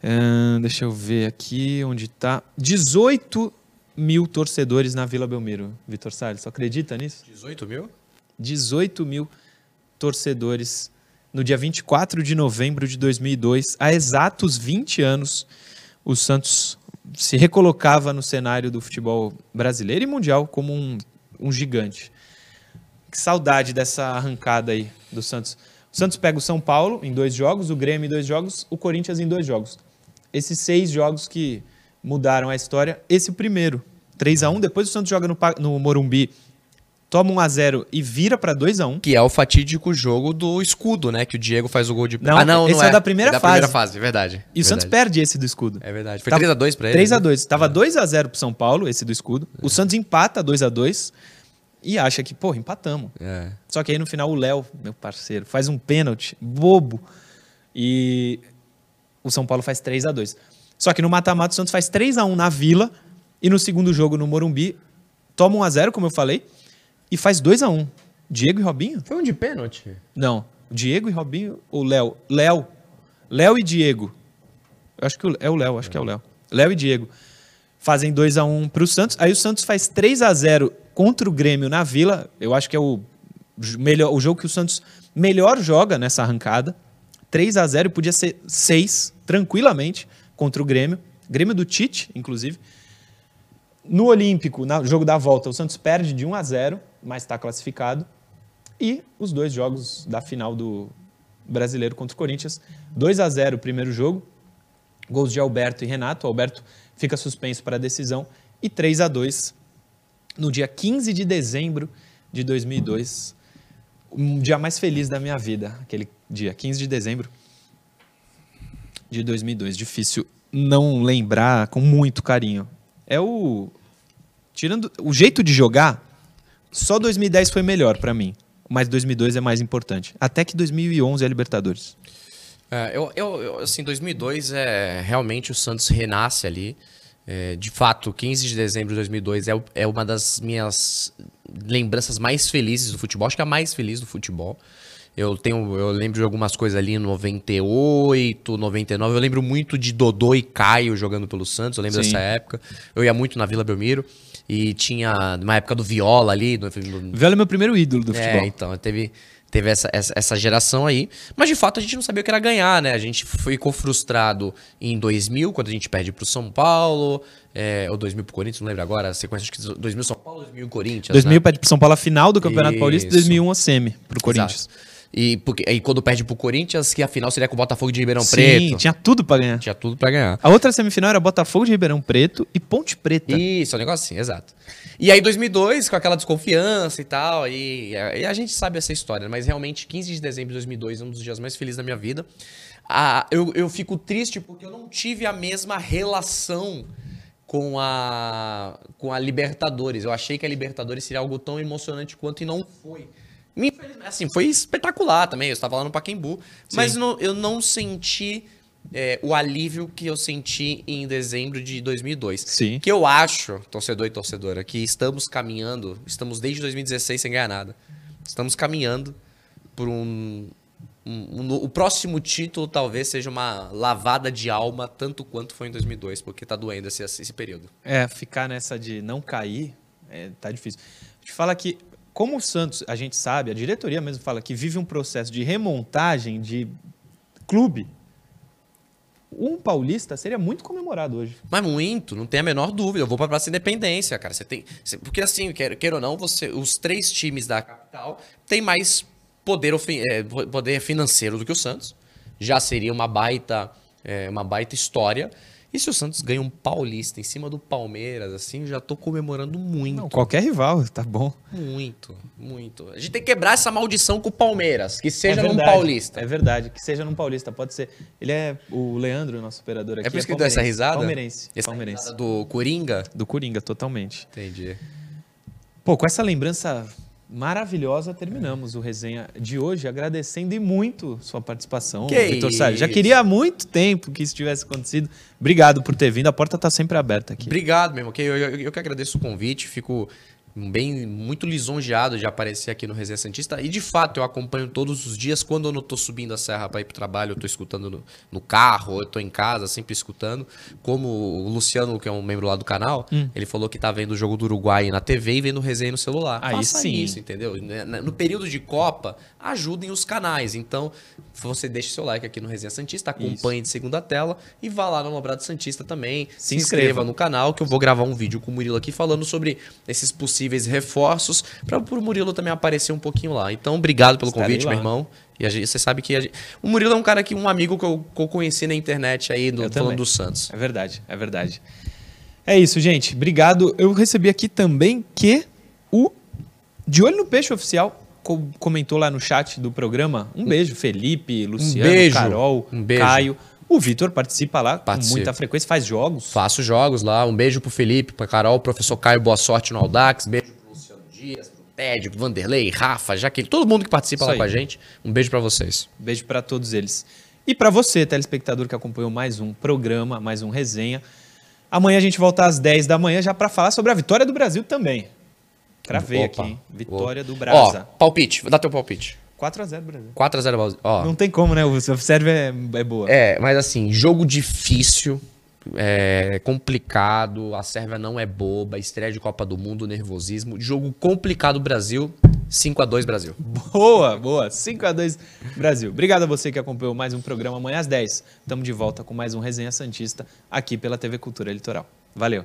Uh, deixa eu ver aqui onde tá. 18 mil torcedores na Vila Belmiro. Vitor Salles, só acredita nisso? 18 mil? 18 mil torcedores no dia 24 de novembro de 2002, há exatos 20 anos, o Santos se recolocava no cenário do futebol brasileiro e mundial como um, um gigante. Que saudade dessa arrancada aí do Santos. O Santos pega o São Paulo em dois jogos, o Grêmio em dois jogos, o Corinthians em dois jogos. Esses seis jogos que mudaram a história, esse primeiro. 3 a 1 depois o Santos joga no, no Morumbi toma 1 a 0 e vira para 2 a 1 Que é o fatídico jogo do escudo, né? Que o Diego faz o gol de... Não, ah, não, esse não é. é da primeira é da fase. primeira fase, verdade. E verdade. o Santos perde esse do escudo. É verdade. Foi Tava 3 a 2 para ele. 3 a 2 né? Tava é. 2 a 0 pro São Paulo, esse do escudo. É. O Santos empata 2 a 2 e acha que, porra, empatamos. É. Só que aí no final o Léo, meu parceiro, faz um pênalti bobo e o São Paulo faz 3 a 2 Só que no mata-mata o Santos faz 3 a 1 na Vila e no segundo jogo no Morumbi toma 1 a 0, como eu falei, e faz 2 a 1. Diego e Robinho? Foi um de pênalti? Não. Diego e Robinho ou Léo? Léo. Léo e Diego. Eu acho que é o Léo, acho que é o Léo. Léo e Diego fazem 2 a 1 para o Santos. Aí o Santos faz 3 a 0 contra o Grêmio na Vila. Eu acho que é o melhor o jogo que o Santos melhor joga nessa arrancada. 3 a 0 podia ser 6 tranquilamente contra o Grêmio. Grêmio do Tite, inclusive. No Olímpico, no jogo da volta, o Santos perde de 1 a 0, mas está classificado. E os dois jogos da final do Brasileiro contra o Corinthians, 2 a 0 o primeiro jogo, gols de Alberto e Renato. O Alberto fica suspenso para a decisão e 3 a 2 no dia 15 de dezembro de 2002, um dia mais feliz da minha vida, aquele dia 15 de dezembro de 2002. Difícil não lembrar com muito carinho. É o tirando o jeito de jogar, só 2010 foi melhor para mim, mas 2002 é mais importante. Até que 2011 é Libertadores. É, eu, eu, eu, assim, 2002 é realmente o Santos renasce ali. É, de fato, 15 de dezembro de 2002 é, é uma das minhas lembranças mais felizes do futebol. Acho que a mais feliz do futebol. Eu tenho, eu lembro de algumas coisas ali em 98, 99. Eu lembro muito de Dodô e Caio jogando pelo Santos. Eu lembro Sim. dessa época. Eu ia muito na Vila Belmiro e tinha uma época do Viola ali. Do, Viola é meu primeiro ídolo do é, futebol. É, então, teve teve essa, essa, essa, geração aí. Mas de fato a gente não sabia o que era ganhar, né? A gente ficou frustrado em 2000, quando a gente perde pro São Paulo. É, ou 2000 pro Corinthians, não lembro agora. A sequência acho que 2000 São Paulo, 2000 Corinthians. 2000 né? perde pro São Paulo a final do Campeonato Isso. Paulista 2001 a semi pro Corinthians. Exato. E, porque, e quando perde pro Corinthians, que a final seria com o Botafogo de Ribeirão Sim, Preto. Sim, tinha tudo pra ganhar. Tinha tudo pra ganhar. A outra semifinal era Botafogo de Ribeirão Preto e Ponte Preta. Isso, é um negócio assim, exato. E aí 2002, com aquela desconfiança e tal, e, e, a gente sabe essa história, mas realmente 15 de dezembro de 2002 é um dos dias mais felizes da minha vida. Ah, eu, eu fico triste porque eu não tive a mesma relação com a, com a Libertadores. Eu achei que a Libertadores seria algo tão emocionante quanto e não foi. Assim, foi espetacular também. Eu estava lá no Paquembu. Sim. Mas eu não senti é, o alívio que eu senti em dezembro de 2002. Sim. Que eu acho, torcedor e torcedora, que estamos caminhando, estamos desde 2016 sem ganhar nada. Estamos caminhando por um, um, um, o próximo título talvez seja uma lavada de alma tanto quanto foi em 2002, porque tá doendo esse, esse período. É, ficar nessa de não cair, é, tá difícil. A gente fala que como o Santos, a gente sabe, a diretoria mesmo fala que vive um processo de remontagem de clube, um paulista seria muito comemorado hoje. Mas muito, não tem a menor dúvida. Eu vou para a Praça Independência, cara. Você tem, você, porque assim, quer, quer ou não, você, os três times da capital têm mais poder, é, poder financeiro do que o Santos. Já seria uma baita, é, uma baita história. E se o Santos ganha um paulista em cima do Palmeiras, assim, já tô comemorando muito. Não, qualquer rival, tá bom. Muito, muito. A gente tem que quebrar essa maldição com o Palmeiras, que seja é verdade, num paulista. É verdade, que seja num paulista, pode ser. Ele é o Leandro, nosso operador aqui. É por isso é que deu essa risada? Palmeirense. Essa palmeirense. Risada do Coringa? Do Coringa, totalmente. Entendi. Pô, com essa lembrança maravilhosa, terminamos o resenha de hoje, agradecendo e muito sua participação, que Vitor Salles. Já queria há muito tempo que isso tivesse acontecido. Obrigado por ter vindo, a porta está sempre aberta aqui. Obrigado mesmo, eu, eu, eu que agradeço o convite, fico bem muito lisonjeado de aparecer aqui no Resenha Santista. E de fato, eu acompanho todos os dias. Quando eu não estou subindo a serra para ir para o trabalho, eu estou escutando no, no, carro, eu estou em casa, sempre escutando. Como o Luciano, que é um membro lá do canal, hum. ele falou que tá vendo o jogo do Uruguai na TV e vendo o resenha no celular. Aí Faça sim. isso, entendeu? Né, né, no período de Copa, ajudem os canais. Então, você deixa seu like aqui no Resenha Santista, acompanhe isso. de segunda tela e vá lá no Lobrado Santista também. Se, se inscreva. inscreva no canal, que eu vou gravar um vídeo com o Murilo aqui falando sobre esses possíveis possíveis reforços para o Murilo também aparecer um pouquinho lá. Então, obrigado pelo Estarei convite, lá. meu irmão. E gente, você sabe que gente, o Murilo é um cara que um amigo que eu, que eu conheci na internet aí do, falando do Santos. É verdade, é verdade. É isso, gente. Obrigado. Eu recebi aqui também que o De Olho no Peixe Oficial comentou lá no chat do programa. Um beijo, Felipe, Luciano, um beijo, Carol, um beijo. Caio. O Vitor participa lá Participa. com muita frequência, faz jogos. Faço jogos lá. Um beijo pro Felipe, pra Carol, professor Caio, boa sorte no Audax. Beijo pro Luciano Dias, pro Ted, pro Vanderlei, Rafa, Jaqueline, todo mundo que participa Isso lá aí. com a gente. Um beijo para vocês. Beijo para todos eles. E para você, telespectador que acompanhou mais um programa, mais um resenha, amanhã a gente volta às 10 da manhã já para falar sobre a vitória do Brasil também. Cravei Opa. aqui, hein? Vitória do Ó, Brasa. palpite, dá teu palpite. 4x0 Brasil. 4x0 Brasil. Ó, Não tem como, né? O serve é, é boa. É, mas assim, jogo difícil, é complicado, a Sérvia não é boba, estreia de Copa do Mundo, nervosismo. Jogo complicado Brasil, 5x2 Brasil. Boa, boa. 5x2 Brasil. Obrigado a você que acompanhou mais um programa amanhã às 10. Estamos de volta com mais um Resenha Santista aqui pela TV Cultura Litoral. Valeu.